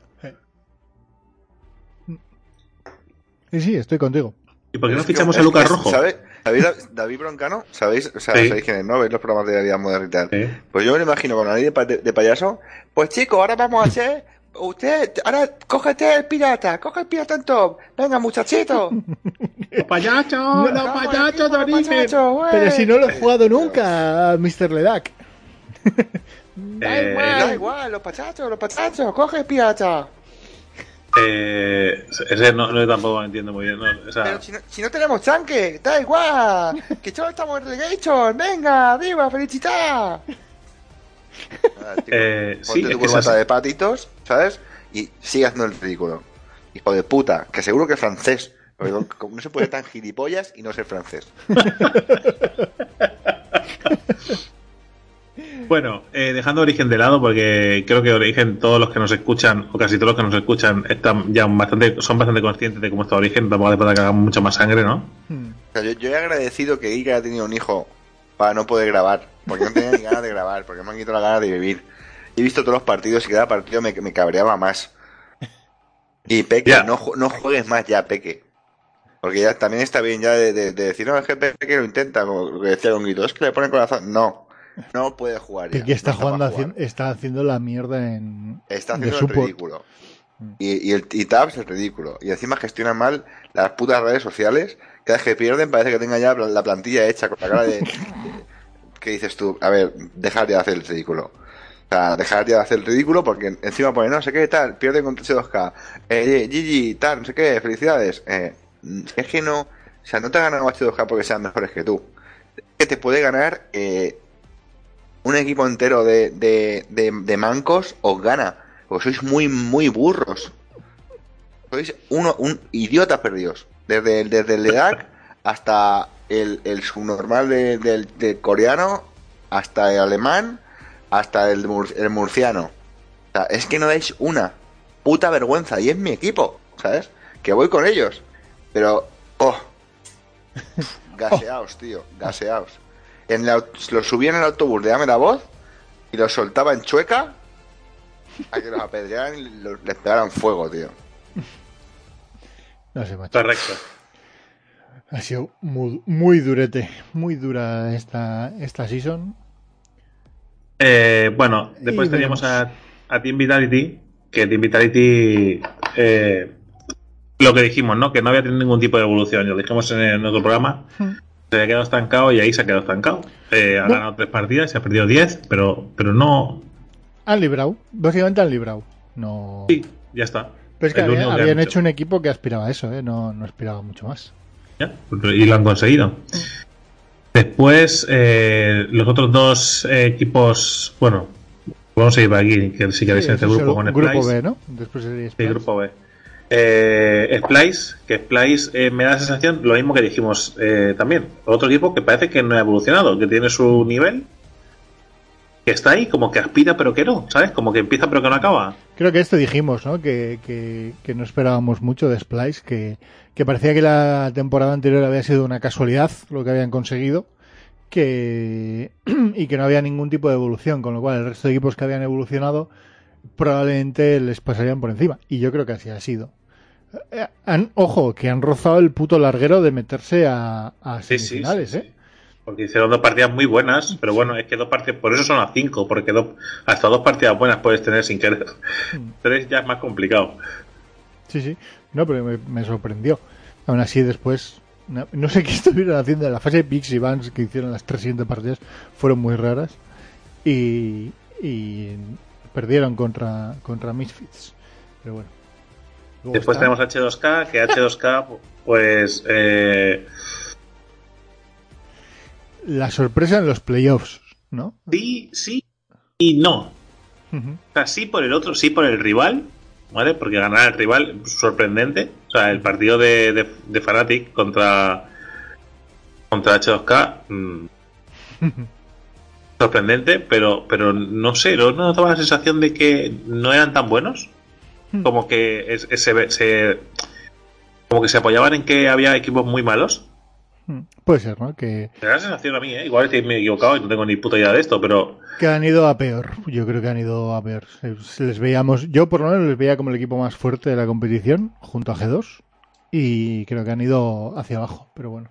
Sí, sí, estoy contigo. ¿Y por qué no que- fichamos a Lucas es- Rojo? ¿sabe- ¿Sabéis Dav- David Broncano? ¿Sabéis? O sea, Sí. ¿sabéis quién es, no? ¿Veis los programas de vida moderna y tal? Sí. Pues yo me lo imagino con la de, pa- de- de payaso. Pues chicos, ahora vamos a hacer. Usted, ahora cógete el pirata, coge el pirata en top. Venga, muchachito. ¡Los payasos! Vamos, ¡Los payasos de origen! Pero si no lo he jugado nunca, Mr. Ledak. Da Eh, igual, da igual, los pachachos, los pachachos, coge el pirata. Eh, ese no, no tampoco entiendo muy bien. ¿no? O sea, Pero si no, si no tenemos tanque, da igual. Que solo estamos en relegation. Venga, viva, felicidad. Eh, sí, Ponte es tu corbata de patitos, ¿sabes? Y sigue haciendo el ridículo. Hijo de puta, que seguro que es francés. Porque no- se puede tan gilipollas y no ser francés. Bueno, eh, dejando Origen de lado, porque creo que Origen, todos los que nos escuchan, o casi todos los que nos escuchan, están ya bastante, son bastante conscientes de cómo está Origen, tampoco hace falta que hagamos mucha más sangre, ¿no? Hmm. O sea, yo, yo he agradecido que Iker haya tenido un hijo para no poder grabar, porque no tenía ni ganas de grabar, porque me han quitado la ganas de vivir. He visto todos los partidos y cada partido me, me cabreaba más. Y Peque, no, no juegues más ya, Peque. Porque ya también está bien ya de, de- de decir, no, es que Peque lo intenta, como lo que decía con Guito, es que le pone corazón. No, no puede jugar ya. Piqué está no jugando, está haciendo la mierda en. Está de haciendo el support. ridículo. Y, y el y Tabs el ridículo. Y encima gestiona mal las putas redes sociales. Cada vez que pierden parece que tenga ya la plantilla hecha con la cara de... ¿Qué dices tú? A ver, dejar de hacer el ridículo. O sea, dejar de hacer el ridículo porque encima pone no sé qué tal, pierde contra H2K. Eh, Gigi, tal, no sé qué, felicidades. Eh, es que no... O sea, no te ha ganado H2K porque sean mejores que tú. Es que te puede ganar eh, un equipo entero de, de, de, de mancos os gana. Porque sois muy, muy burros. Sois uno, un idiotas perdidos. Desde desde el EDAC hasta el, el subnormal de- del, coreano, hasta el alemán, hasta el, mur- el murciano. O sea, es que no dais una puta vergüenza. Y es mi equipo, ¿sabes? Que voy con ellos. Pero, oh, gaseaos, tío, gaseaos. En aut- los subía en el autobús de Dame la Voz y los soltaba en chueca a que los apedrearan y los- les pegaran fuego, tío. No sé, macho. Correcto. Ha sido muy, muy durete. Muy dura esta, esta season. Eh, bueno, después Y teníamos a, a Team Vitality, que Team Vitality, eh, lo que dijimos, ¿no? Que no había tenido ningún tipo de evolución. Lo dijimos en, el otro programa. Se había quedado estancado y ahí se ha quedado estancado. Eh, ha ganado tres partidas, se ha perdido diez, pero, pero no. Han librado. Básicamente han librado. No. Sí, ya está. Pero es que lo habían, hecho un equipo que aspiraba a eso, ¿eh? No, no aspiraba mucho más. Ya, y lo han conseguido. Después, eh, los otros dos eh, equipos, bueno, vamos a ir por aquí, que si queréis Sí, en este grupo con grupo Splice. B, ¿no? Después sería Sí, grupo B. Eh, Splice, que Splice eh, me da la sensación, lo mismo que dijimos eh, también. Otro equipo que parece que no ha evolucionado, que tiene su nivel, que está ahí, como que aspira pero que no, ¿sabes? Como que empieza pero que no acaba. Creo que esto dijimos, ¿no? Que, que, que no esperábamos mucho de Splice, que, que parecía que la temporada anterior había sido una casualidad lo que habían conseguido, que y que no había ningún tipo de evolución, con lo cual el resto de equipos que habían evolucionado probablemente les pasarían por encima. Y yo creo que así ha sido. Eh, Han, ojo, que han rozado el puto larguero de meterse a, a Sí, sí, semifinales, sí, ¿eh? Porque hicieron dos partidas muy buenas, pero bueno, es que dos partidas, por eso son las cinco, porque hasta dos partidas buenas puedes tener sin querer. Mm. Tres ya es más complicado. Sí, sí. No, pero me, me sorprendió. Aún así, después. No, no sé qué estuvieron haciendo. En la fase de Pix Vans que hicieron las tres siguientes partidas fueron muy raras. Y. y perdieron contra, contra Misfits. Pero bueno. Después está- tenemos H2K, que H2K, pues. Eh, La sorpresa en los playoffs, ¿no? sí, sí y no. O sea, sí por el otro, sí por el rival, ¿vale? Porque ganar al rival, sorprendente. O sea, el partido de, de, de Fnatic contra, contra H2K, mm, sorprendente, pero, pero no sé, ¿no no daba la sensación de que no eran tan buenos? Como que es- es- se, se- como que se apoyaban en que había equipos muy malos. Mm. Puede ser, ¿no? Que, Me da la sensación a mí, ¿eh? Igual estoy medio equivocado y no tengo ni puta idea de esto, pero que han ido a peor. Yo creo que han ido a peor. Les veíamos, yo por lo menos les veía como el equipo más fuerte de la competición, junto a G2. Y creo que han ido hacia abajo. Pero bueno.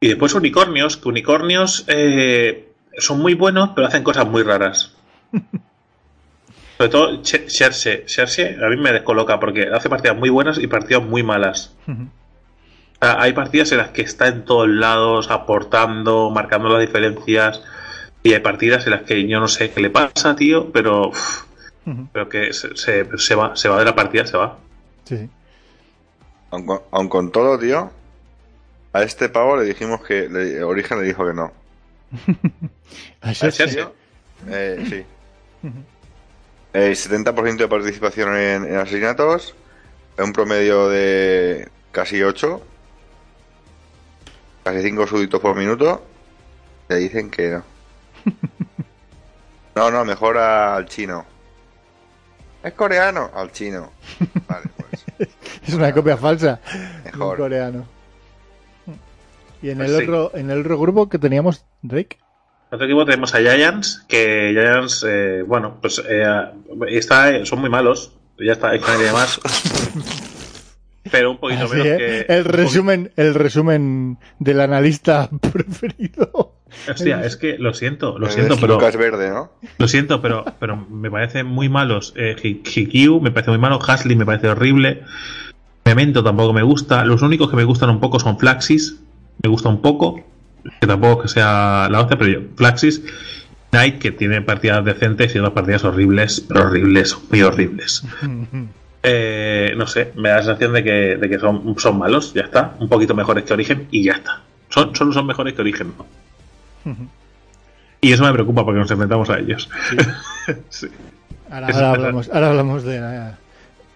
Y después unicornios, que unicornios eh, son muy buenos, pero hacen cosas muy raras. Sobre todo Che- Xerxe. Xerxe a mí me descoloca porque hace partidas muy buenas y partidas muy malas. Ah, Hay partidas en las que está en todos lados, aportando, marcando las diferencias. Y hay partidas en las que yo no sé qué le pasa, tío, pero, pero que se, se- se va, se va de la partida, se va. Sí, sí. Aun con, aun con todo, tío, a este pavo le dijimos que le- Origen le dijo que no. A. Xerxe. Eh, sí. Ujú. Eh, 70% de participación en, en asesinatos, un promedio de casi 8, casi 5 súbditos por minuto, le dicen que no. No, no, mejor al chino. ¿Es coreano? Al chino. Vale, pues. Es una copia falsa. de un Mejor. coreano. Y en Pues el sí. otro, en el otro grupo que teníamos, Drake. En otro equipo tenemos a Giants, que Giants, eh, bueno, pues eh, está, son muy malos. Ya está, hay que más. Pero un poquito Así, menos ¿eh? que. el resumen, el resumen del analista preferido. Hostia, es que lo siento, lo siento, pero. Lucas Verde, ¿no? Lo siento, pero, pero me parecen muy malos. Eh, Hi- Hikyu me parece muy malo. Hasley me parece horrible. Memento tampoco me gusta. Los únicos que me gustan un poco son Flaxis. Me gusta un poco. Que tampoco que sea la hostia, pero yo. Flaxis. Knight, que tiene partidas decentes y otras partidas horribles, pero horribles, muy horribles. Eh, no sé, me da la sensación de que, de que son, son malos, ya está. Un poquito mejores que Origen y ya está. Son, solo son mejores que Origen. Y eso me preocupa porque nos enfrentamos a ellos. Sí. Ahora, hablamos, ahora hablamos de la,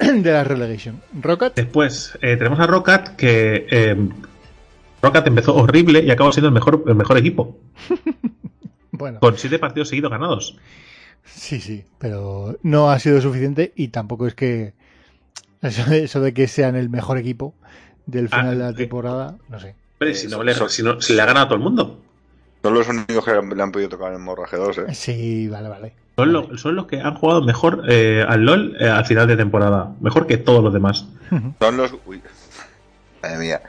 de la relegation. Rocket, Después eh, tenemos a Rocket que eh, Rocket empezó horrible y acabó siendo el mejor, el mejor equipo. bueno, Con siete partidos seguidos ganados. sí, sí, pero no ha sido suficiente y tampoco es que eso de, eso de que sean el mejor equipo del Ah, final de la eh. temporada, no sé. Si, no le, si, no- si le ha ganado a todo el mundo. Son los únicos que le han podido tocar en Morraje 2, ¿eh? Sí, vale, vale. Son, lo- son los que han jugado mejor eh, al LOL eh, al final de temporada. Mejor que todos los demás. Son los. Uy. Madre mía.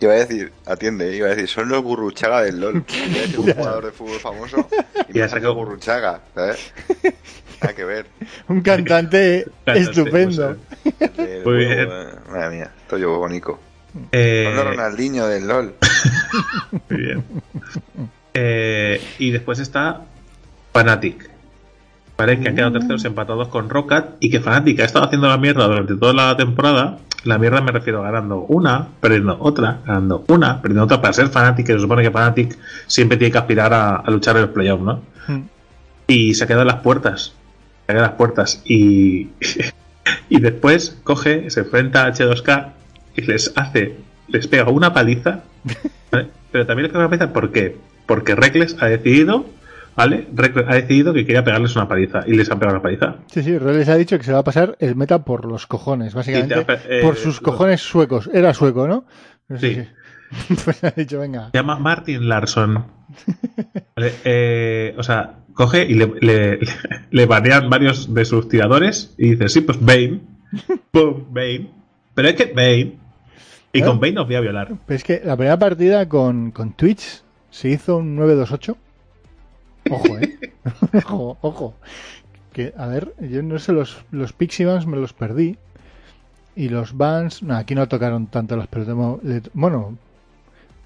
Iba a decir, atiende, iba a decir, son los Gurruchaga del LOL. Un jugador de fútbol famoso y me sacó- sacó Gurruchaga, ¿sabes? Nada que ver. Un cantante estupendo. Eh, Muy uh, bien. Madre mía, estoy yo bonito. eh, los Ronaldinho del LOL. Muy bien. Eh, y después está Fnatic. ¿Vale? Que han quedado terceros empatados con Rocket y que Fnatic ha estado haciendo la mierda durante toda la temporada. La mierda me refiero a ganando una, perdiendo otra, ganando una, perdiendo otra. Para ser Fnatic, que se supone que Fnatic siempre tiene que aspirar a, a luchar en los playoffs, ¿no? Mm. Y se ha quedado en las puertas. Las puertas. Y, y después coge, se enfrenta a H2K y les hace, les pega una paliza. ¿vale? Pero también les pega una paliza, ¿por qué? Porque Reckless ha decidido, ¿vale? Reckless ha decidido que quería pegarles una paliza y les han pegado una paliza. Sí, sí, Reles ha dicho que se va a pasar el meta por los cojones, básicamente. Te- eh, por sus cojones suecos. Era sueco, ¿no? No sé Sí. si- Pues ha dicho, venga. Se llama Martin Larson. Vale, eh, o sea, coge y le, le, le banean varios de sus tiradores y dice, sí, pues Bane. Boom, Bane. Pero es que Bane. Y con Bane os voy a violar. Pero es que la primera partida con, con Twitch se hizo un 928. Ojo, ¿eh? ojo, ojo. Que, a ver, yo no sé, los, los Pixie Bans me los perdí. Y los Bans, no, aquí no tocaron tanto las pelotas. Bueno,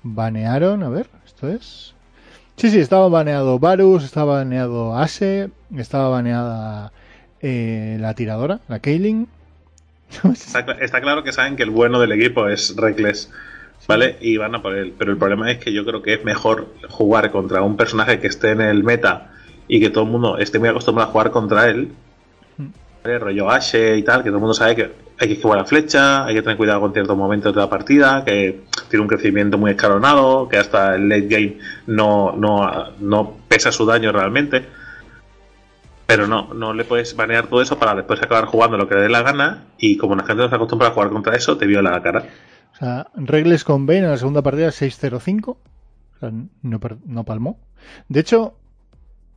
banearon, a ver, esto es. Sí, sí, estaba baneado Varus, estaba baneado Ase, estaba baneada eh, la tiradora, la Kaylin. Está, cla- está claro que saben que el bueno del equipo es Reckless. ¿Vale? Y van a por él. Pero el problema es que yo creo que es mejor jugar contra un personaje que esté en el meta y que todo el mundo esté muy acostumbrado a jugar contra él. ¿Vale? Rollo Ashe y tal, que todo el mundo sabe que hay que jugar a flecha, hay que tener cuidado con ciertos momentos de la partida, que tiene un crecimiento muy escalonado, que hasta el late game no, no, no pesa su daño realmente. Pero no, no le puedes banear todo eso para después acabar jugando lo que le dé la gana y como la gente no se acostumbra a jugar contra eso, te viola la cara. O sea, Regles con Bane en la segunda partida 6-0-5. O sea, no, no palmó. De hecho,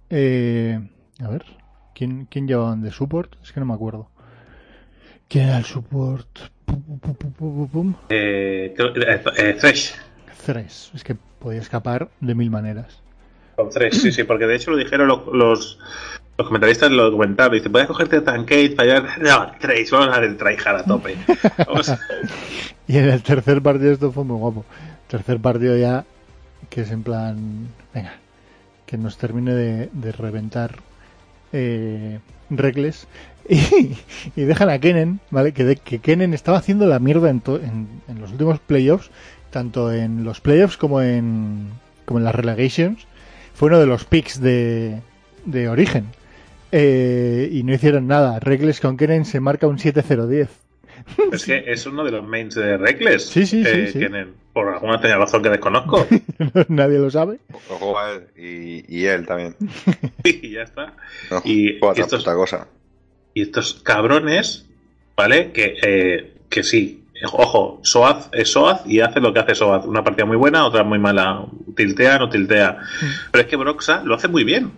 eh, a ver, ¿quién, ¿quién llevaban de support? Es que no me acuerdo. ¿Quién era el support? Pum, pum, pum. Eh, creo- eh, eh, Thresh. Thresh. Es que podía escapar de mil maneras. Con Thresh, sí, sí, porque de hecho lo dijeron lo- los, los comentaristas, lo comentaron. Dice, puedes cogerte a Tankade para llevar. No, Thresh, vamos a dar el tryhard a tope. Vamos Y en el tercer partido esto fue muy guapo. Tercer partido ya, que es en plan, venga, que nos termine de, de reventar eh, Regles. Y, dejan a Kennen, ¿vale? Que, de- Kennen estaba haciendo la mierda en, en los últimos playoffs, tanto en los playoffs como en, como en las relegations. Fue uno de los picks de, de origen. Eh, y no hicieron nada. Regles con Kennen se marca un 7-0-10. Es que es uno de los mains de Reckless. Sí, sí, sí, sí. tienen, por alguna tenía razón que desconozco. Nadie lo sabe. Ojo a él y, y él también. y ya está. No, Y otra estos- cosa. Y estos cabrones, ¿vale? Que, eh, que sí. Ojo, Soaz es Soaz y hace lo que hace Soaz. Una partida muy buena, otra muy mala. Tiltea, no tiltea. Pero es que Broxa lo hace muy bien.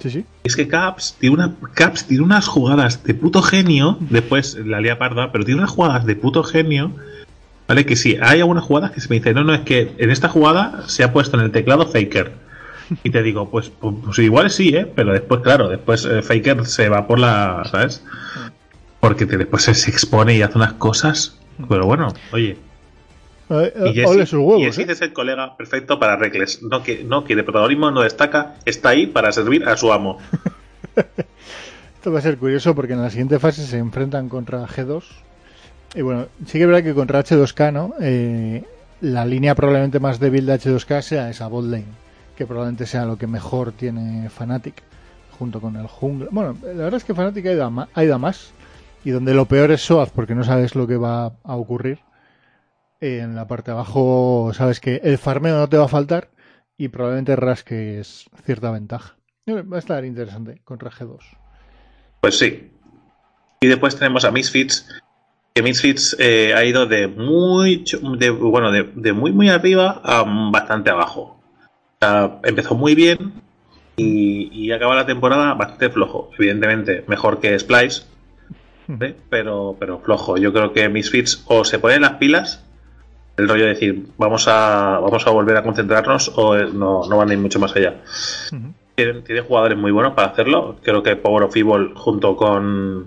Sí, sí. Es que Caps tiene, una, Caps tiene unas jugadas de puto genio. Después la lía parda, pero tiene unas jugadas de puto genio. ¿Vale? Que sí, hay algunas jugadas que se me dicen, no, no, es que en esta jugada se ha puesto en el teclado Faker. Y te digo, pues, pues, pues igual sí, ¿eh? Pero después, claro, después eh, Faker se va por la. ¿Sabes? Porque te- después se, se expone y hace unas cosas. Pero bueno, oye. Y Jesse, sus huevos, Jesse ¿eh? es el colega perfecto para Reckless. No, que, no quiere protagonismo, no destaca, está ahí para servir a su amo. Esto va a ser curioso porque en la siguiente fase se enfrentan contra G2. Y bueno, sí que es verdad que contra H2K, ¿no? Eh, la línea probablemente más débil de H2K sea esa bot lane, que probablemente sea lo que mejor tiene Fnatic, junto con el jungla. Bueno, la verdad es que Fnatic ha ido a, ma- ha ido a más, y donde lo peor es Soaz, porque no sabes lo que va a ocurrir. Eh, en la parte de abajo sabes que el farmeo no te va a faltar, y probablemente rasques cierta ventaja. Eh, Va a estar interesante contra G2. Pues sí. Y después tenemos a Misfits, que Misfits eh, ha ido de muy de, bueno, de, de muy muy arriba a bastante abajo. O sea, empezó muy bien y, y acaba la temporada bastante flojo. Evidentemente, mejor que Splice, ¿vale? pero, pero flojo. Yo creo que Misfits o se ponen las pilas, el rollo de decir, vamos a, vamos a volver a concentrarnos, o eh, no, no van a ir mucho más allá. Tienen, tienen jugadores muy buenos para hacerlo. Creo que Power of Evil junto con.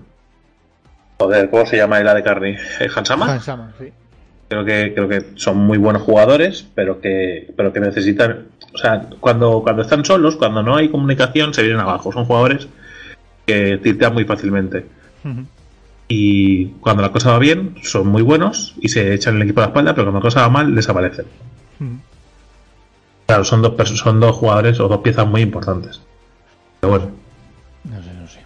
Joder, ¿cómo se llama el de Carney? ¿Eh, ¿Hansama? Hansama, sí. Creo que, creo que son muy buenos jugadores, pero que, pero que necesitan. O sea, cuando, cuando están solos, cuando no hay comunicación, se vienen abajo. Son jugadores que tiltean muy fácilmente. Ujú. Y cuando la cosa va bien, son muy buenos y se echan el equipo a la espalda, pero cuando la cosa va mal, desaparecen. Ujú. Claro, son dos, son dos jugadores o dos piezas muy importantes. Pero bueno. No sé, no sé.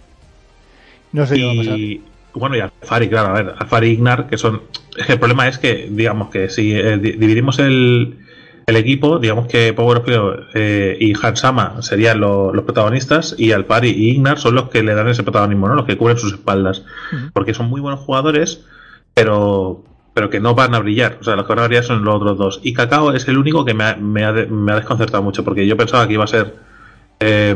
No sé qué va a pasar. Y bueno, y Alfari, claro, a ver, Alfari y Ignar, que son. es que el problema es que, digamos que si eh, di- dividimos el, el equipo, digamos que Power of eh, y Hansama serían lo- los protagonistas, y Alfari y Ignar son los que le dan ese protagonismo, ¿no? Los que cubren sus espaldas. Porque son muy buenos jugadores, pero pero que no van a brillar. O sea, los que van a brillar son los otros dos. Y Cacao es el único que me ha, me ha, me ha desconcertado mucho, porque yo pensaba que iba a ser eh,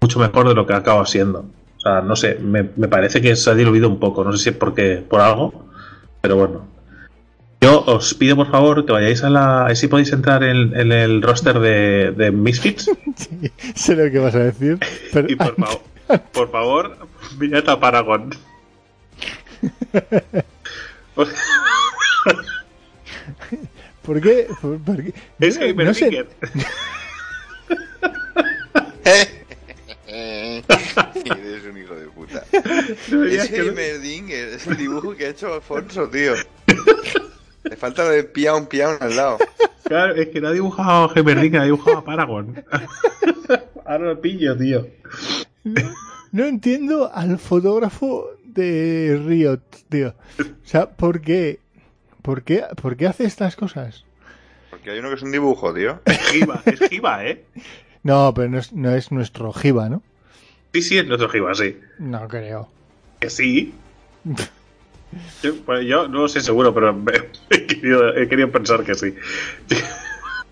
mucho mejor de lo que acaba siendo. O sea, no sé, me, me parece que se ha diluido un poco. No sé si es porque por algo, pero bueno. Yo os pido por favor que vayáis a la. si podéis entrar en, en el roster de, de Misfits. Sí, sé lo que vas a decir. Pero Y por favor, por favor, mirad a Paragon. ¿Por qué? ¿Por, por qué? Es que no sé. Eres un hijo de puta. Es Heimerdinger, es el dibujo que ha hecho Alfonso, tío. Le falta lo de piaun piaun al lado. Claro, es que no ha dibujado a Gemerding, ha dibujado a Paragon. Ahora lo pillo, tío. No entiendo al fotógrafo de Riot, tío. O sea, ¿por qué? ¿Por qué, ¿Por qué hace estas cosas? Porque hay uno que es un dibujo, tío. Es Giba, es Giba, ¿eh? No, pero no es, no es nuestro Giba, ¿no? Sí, sí, es nuestro Giba, sí. No creo. Que sí. Yo, yo no lo sé seguro, pero he querido, he querido pensar que sí.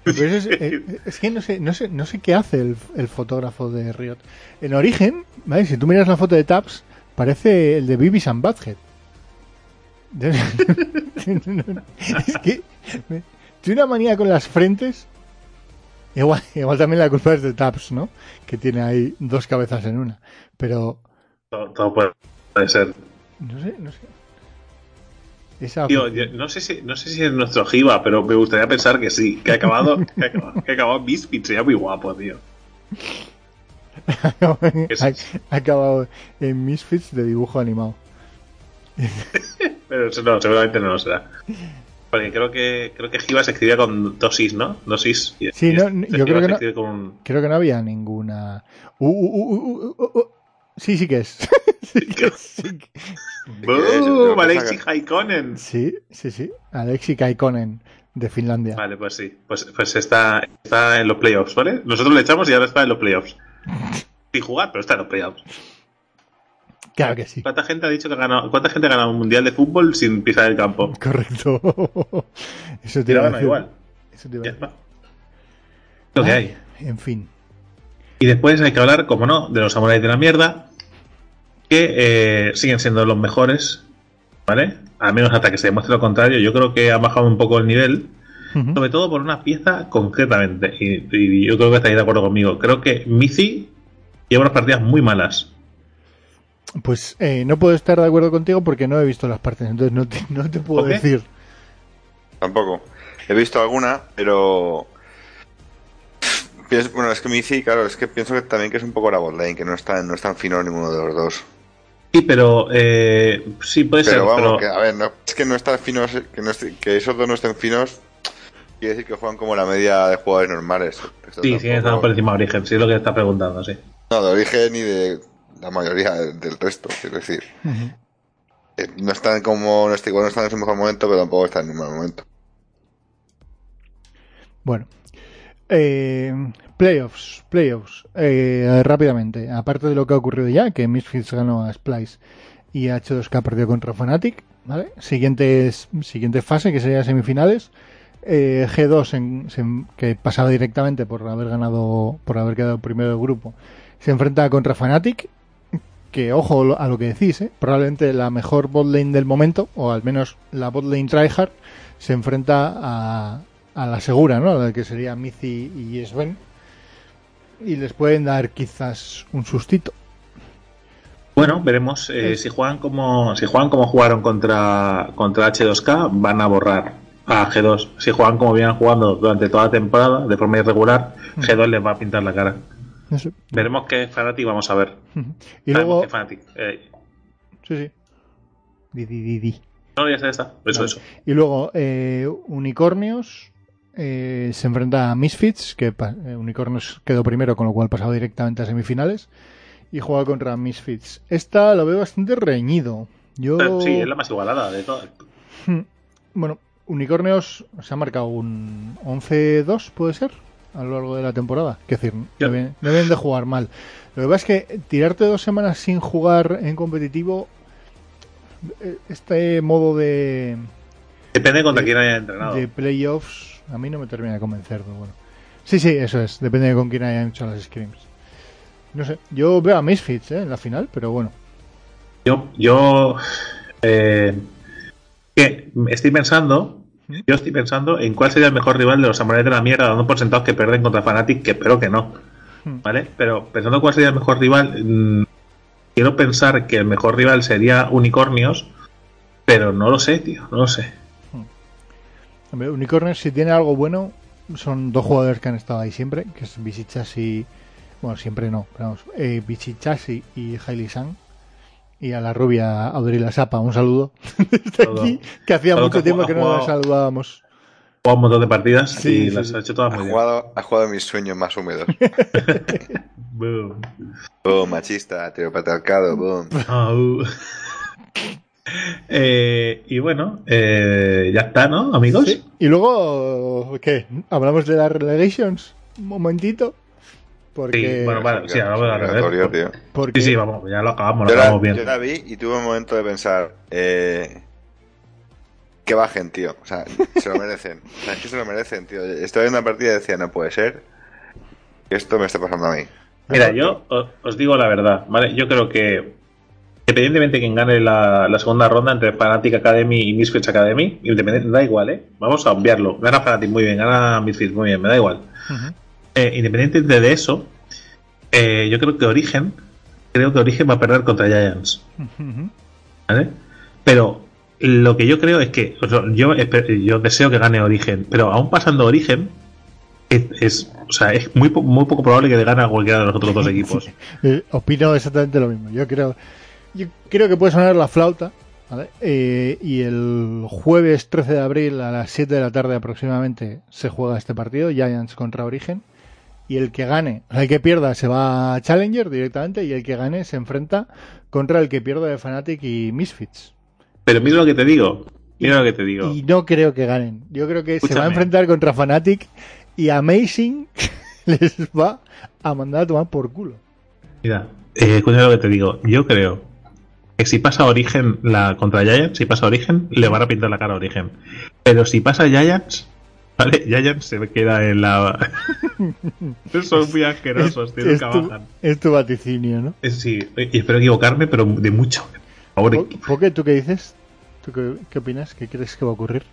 Es, eh, es que no sé, no sé, no sé qué hace el, el fotógrafo de Riot. En origen, ¿vale? si tú miras la foto de Tabs, parece el de Beavis and Butthead. es que me- tiene una manía con las frentes. Igual, igual también la culpa es de Tabs, ¿no? Que tiene ahí dos cabezas en una. Pero, Todo, todo puede, puede ser. no sé, no sé. Esa Tío, yo no sé si no sé si es nuestro Giba, pero me gustaría pensar que sí, que ha acabado, que ha acabado, que ha acabado en Misfits, sería muy guapo, tío. ha, acabado en Misfits de dibujo animado. Pero eso no, seguramente no lo será. Porque creo que creo que Giba se escribía con dos is, ¿no? Dos is. Y- Sí, y no, este yo creo que no. con Creo que no había ninguna. Uh, uh, uh, uh, uh. Sí, sí que es. Sí. Yo Alexi Haikonen. sí, sí. sí. Alexi Kaikonen de Finlandia. Vale, pues sí. Pues, pues está, está en los playoffs, ¿vale? Nosotros le echamos y ahora está en los playoffs. Sin jugar, pero está en los playoffs. Claro que sí. ¿Cuánta gente ha dicho que ha ganado, cuánta gente ha ganado un mundial de fútbol sin pisar el campo? Correcto. Eso te iba a decir. igual. Eso te iba a decir. Lo que hay. En fin. Y después hay que hablar, como no, de los samuráis de la mierda, que eh, siguen siendo los mejores, ¿vale? Al menos hasta que se demuestre lo contrario. Yo creo que ha bajado un poco el nivel, sobre todo por una pieza concretamente. Y, y yo creo que estáis de acuerdo conmigo. Creo que Mizi lleva unas partidas muy malas. Pues eh, no puedo estar de acuerdo contigo porque no he visto las partes, entonces no te, no te puedo decir. Tampoco. He visto alguna, pero. Bueno, es que me dice, claro, es que pienso que también que es un poco la botlane, que no están, no están finos ninguno de los dos. Sí, pero eh, sí puede Pero ser. vamos, pero que, a ver, no, es que no están finos, que, no que esos dos no estén finos, quiere decir que juegan como la media de jugadores normales. Esto sí, siguen estando por encima de origen. Sí, es lo que está preguntando, sí. No, de origen y de la mayoría del resto, quiero decir. Eh, No están como, no, están, igual no están en su mejor momento, pero tampoco están en un mal momento. Bueno. Eh, playoffs, playoffs. Eh, rápidamente, aparte de lo que ha ocurrido ya, que Misfits ganó a Splice y H2K perdió contra Fnatic, ¿vale? Siguiente fase, que sería semifinales. Eh, G2, en- que pasaba directamente por haber ganado, por haber quedado primero del grupo, se enfrenta contra Fnatic, que ojo a lo que decís, ¿eh? probablemente la mejor botlane del momento, o al menos la botlane tryhard, se enfrenta a, la segura, ¿no? La que sería Mizi y Sven. Y les pueden dar quizás un sustito. Bueno, veremos. eh, si juegan como si juegan como jugaron contra, contra H2K, van a borrar a G2. Si juegan como vienen jugando durante toda la temporada, de forma irregular, G2 les va a pintar la cara. Veremos qué Fnatic vamos a ver. Y Sabemos luego... Fnatic. eh, Sí, sí. Di, di, di, di. no, ya está, está. Eso, Vale. eso. Y luego eh, Unicornios eh, se enfrenta a Misfits, que eh, Unicornios quedó primero, con lo cual pasado directamente a semifinales. Y juega contra Misfits. Esta lo veo bastante reñido. Yo... Sí, es la más igualada de todas. Bueno, Unicornios se ha marcado un 11-2, puede ser, a lo largo de la temporada. Es decir, deben, deben de jugar mal. Lo que pasa es que tirarte dos semanas sin jugar en competitivo, eh, este modo de, Depende contra quién haya entrenado. de playoffs, a mí no me termina de convencer, pero bueno. Sí, sí, eso es, depende de con quién hayan hecho las scrims. No sé, yo veo a Misfits ¿eh? en la final, pero bueno. Yo, yo eh, que estoy pensando, yo estoy pensando en cuál sería el mejor rival de los samuráis de la mierda, dando por sentados que pierden contra Fnatic, que espero que no, Hmm. ¿vale? Pero pensando cuál sería el mejor rival, mm, quiero pensar que el mejor rival sería Unicornios, pero no lo sé, tío, no lo sé. Hombre, Unicornios, si tiene algo bueno, son dos jugadores que han estado ahí siempre, que es Bichichasi, bueno, siempre no, pero vamos, eh, Bichichasi y Hailey Sang. Y a la rubia Audrey Sapa, un saludo desde Todo- aquí, que hacía todo mucho que tiempo que no jugado- la saludábamos. Juega un montón de partidas Sí, y sí, las sí. ha hecho todas Ha muy bien. jugado, ha jugado mis sueños más húmedos. Boom. Boom, machista, heteropatriarcado, boom. Au. Eh, y bueno, eh, ya está, ¿no, amigos? Sí. Y luego, ¿qué? ¿Hablamos de las relegations? Un momentito. Porque, Sí, bueno, vale, sí, hablamos de la Obligatorio, red. tío. porque Sí, sí, vamos, ya lo acabamos, lo Yo la, acabamos bien. yo la vi y tuve un momento de pensar, eh, que bajen, tío. O sea, se lo merecen. O sea, es que se lo merecen, tío. Estoy viendo una partida y decía, no puede ser esto me esté pasando a mí. Mira, yo os digo la verdad, ¿vale? Yo creo que independientemente de quien gane la, la segunda ronda entre Fnatic Academy y Misfits Academy, independiente, da igual, ¿eh? Vamos a obviarlo. Gana Fnatic muy bien, gana Misfits muy bien, me da igual. Eh, independientemente de eso, eh, yo creo que Origen, creo que Origen va a perder contra Giants. ¿vale? Pero lo que yo creo es que o sea, yo, yo deseo que gane Origen, pero aún pasando Origen, es, es- o sea, es muy, muy poco probable que le gane a cualquiera de los otros dos equipos. Eh, opino exactamente lo mismo. Yo creo, yo creo que puede sonar la flauta, ¿vale? Eh, y el jueves 13 de abril a las 7 de la tarde aproximadamente se juega este partido, Giants contra Origen. y el que gane, el que pierda se va a Challenger directamente y el que gane se enfrenta contra el que pierda de Fnatic y Misfits. Pero mira lo que te digo. Mira lo que te digo. Y no creo que ganen. Yo creo que se va a enfrentar contra Fnatic y Amazing les va a mandar a tomar por culo. Mira, eh, escucha lo que te digo. Yo creo que si pasa Origen la contra Giants, si pasa Origen, le van a pintar la cara a Origen. Pero si pasa Giants, ¿vale? Giants se queda en la. Son muy asquerosos, tío, es, nunca tu, bajan. es tu vaticinio, ¿no? Es- Sí, y espero equivocarme, pero de mucho. ¿Por qué? ¿Tú qué dices? ¿Tú qué, qué opinas? ¿Qué crees que va a ocurrir?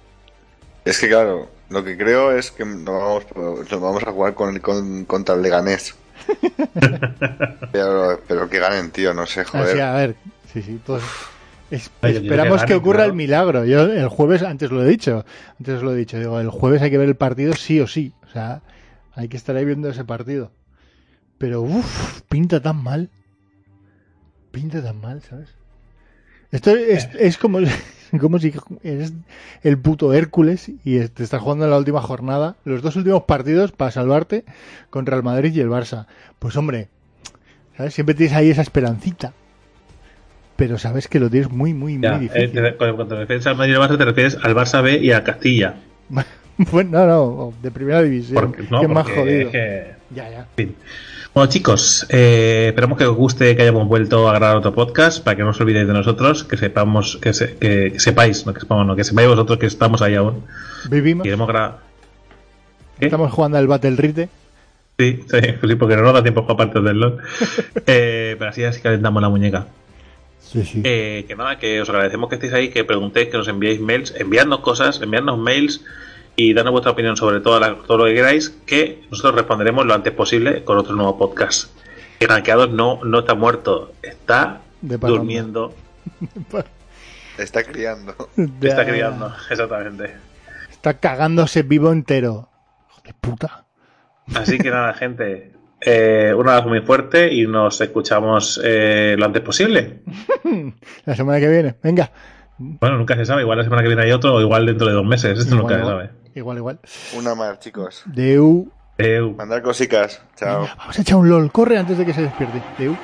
Es que claro, lo que creo es que nos vamos, nos vamos a jugar con, con- contra el Leganés. pero, pero que ganen, tío, no sé, Ah, joder. a ver, sí, sí, pues es- esperamos que que, ganen, ocurra claro. el milagro. Yo el jueves, antes lo he dicho, antes lo he dicho, digo, el jueves hay que ver el partido sí o sí. O sea, hay que estar ahí viendo ese partido. Pero, uff, pinta tan mal. Pinta tan mal, ¿sabes? Esto es, es como, como si eres el puto Hércules y te estás jugando en la última jornada, los dos últimos partidos para salvarte contra el Madrid y el Barça. Pues hombre, ¿sabes? Siempre tienes ahí esa esperancita. Pero sabes que lo tienes muy, muy, Ya, muy eh, difícil. te- cuando te refieres al Madrid y al Barça, te refieres al Barça B y a Castilla. Bueno, no, no, de primera división. Porque, no, que más jodido. es que- Ya, ya. En fin. Bueno, chicos, eh, esperamos que os guste que hayamos vuelto a grabar otro podcast para que no os olvidéis de nosotros, que sepamos, que, se- que- que sepáis, no que sepamos, no, que sepáis vosotros que estamos ahí aún. Vivimos. Queremos grabar. ¿Qué? Estamos jugando al Battle Rite. Sí, sí, pues sí, porque no nos da tiempo a jugar partidos del LOL. Eh, pero así así calentamos la muñeca. Sí, sí. Eh, que nada, que os agradecemos que estéis ahí, que preguntéis, que nos enviéis mails, enviadnos cosas, enviadnos mails y darnos vuestra opinión sobre todo, la- todo lo que queráis, que nosotros responderemos lo antes posible con otro nuevo podcast. Que Rankeados no, no está muerto, está De durmiendo, Está criando. Ya. está criando, exactamente. Está cagándose vivo entero. Hijo de puta. Así que nada, gente, eh, un abrazo muy fuerte y nos escuchamos eh, lo antes posible. La semana que viene. Venga. Bueno, nunca se sabe, igual la semana que viene hay otro o igual dentro de dos meses, esto nunca se sabe. igual, igual. Una más, chicos. Deu. Eh, Mandar cositas. Chao. Vamos a echar un LOL. Corre antes de que se despierte. Deu.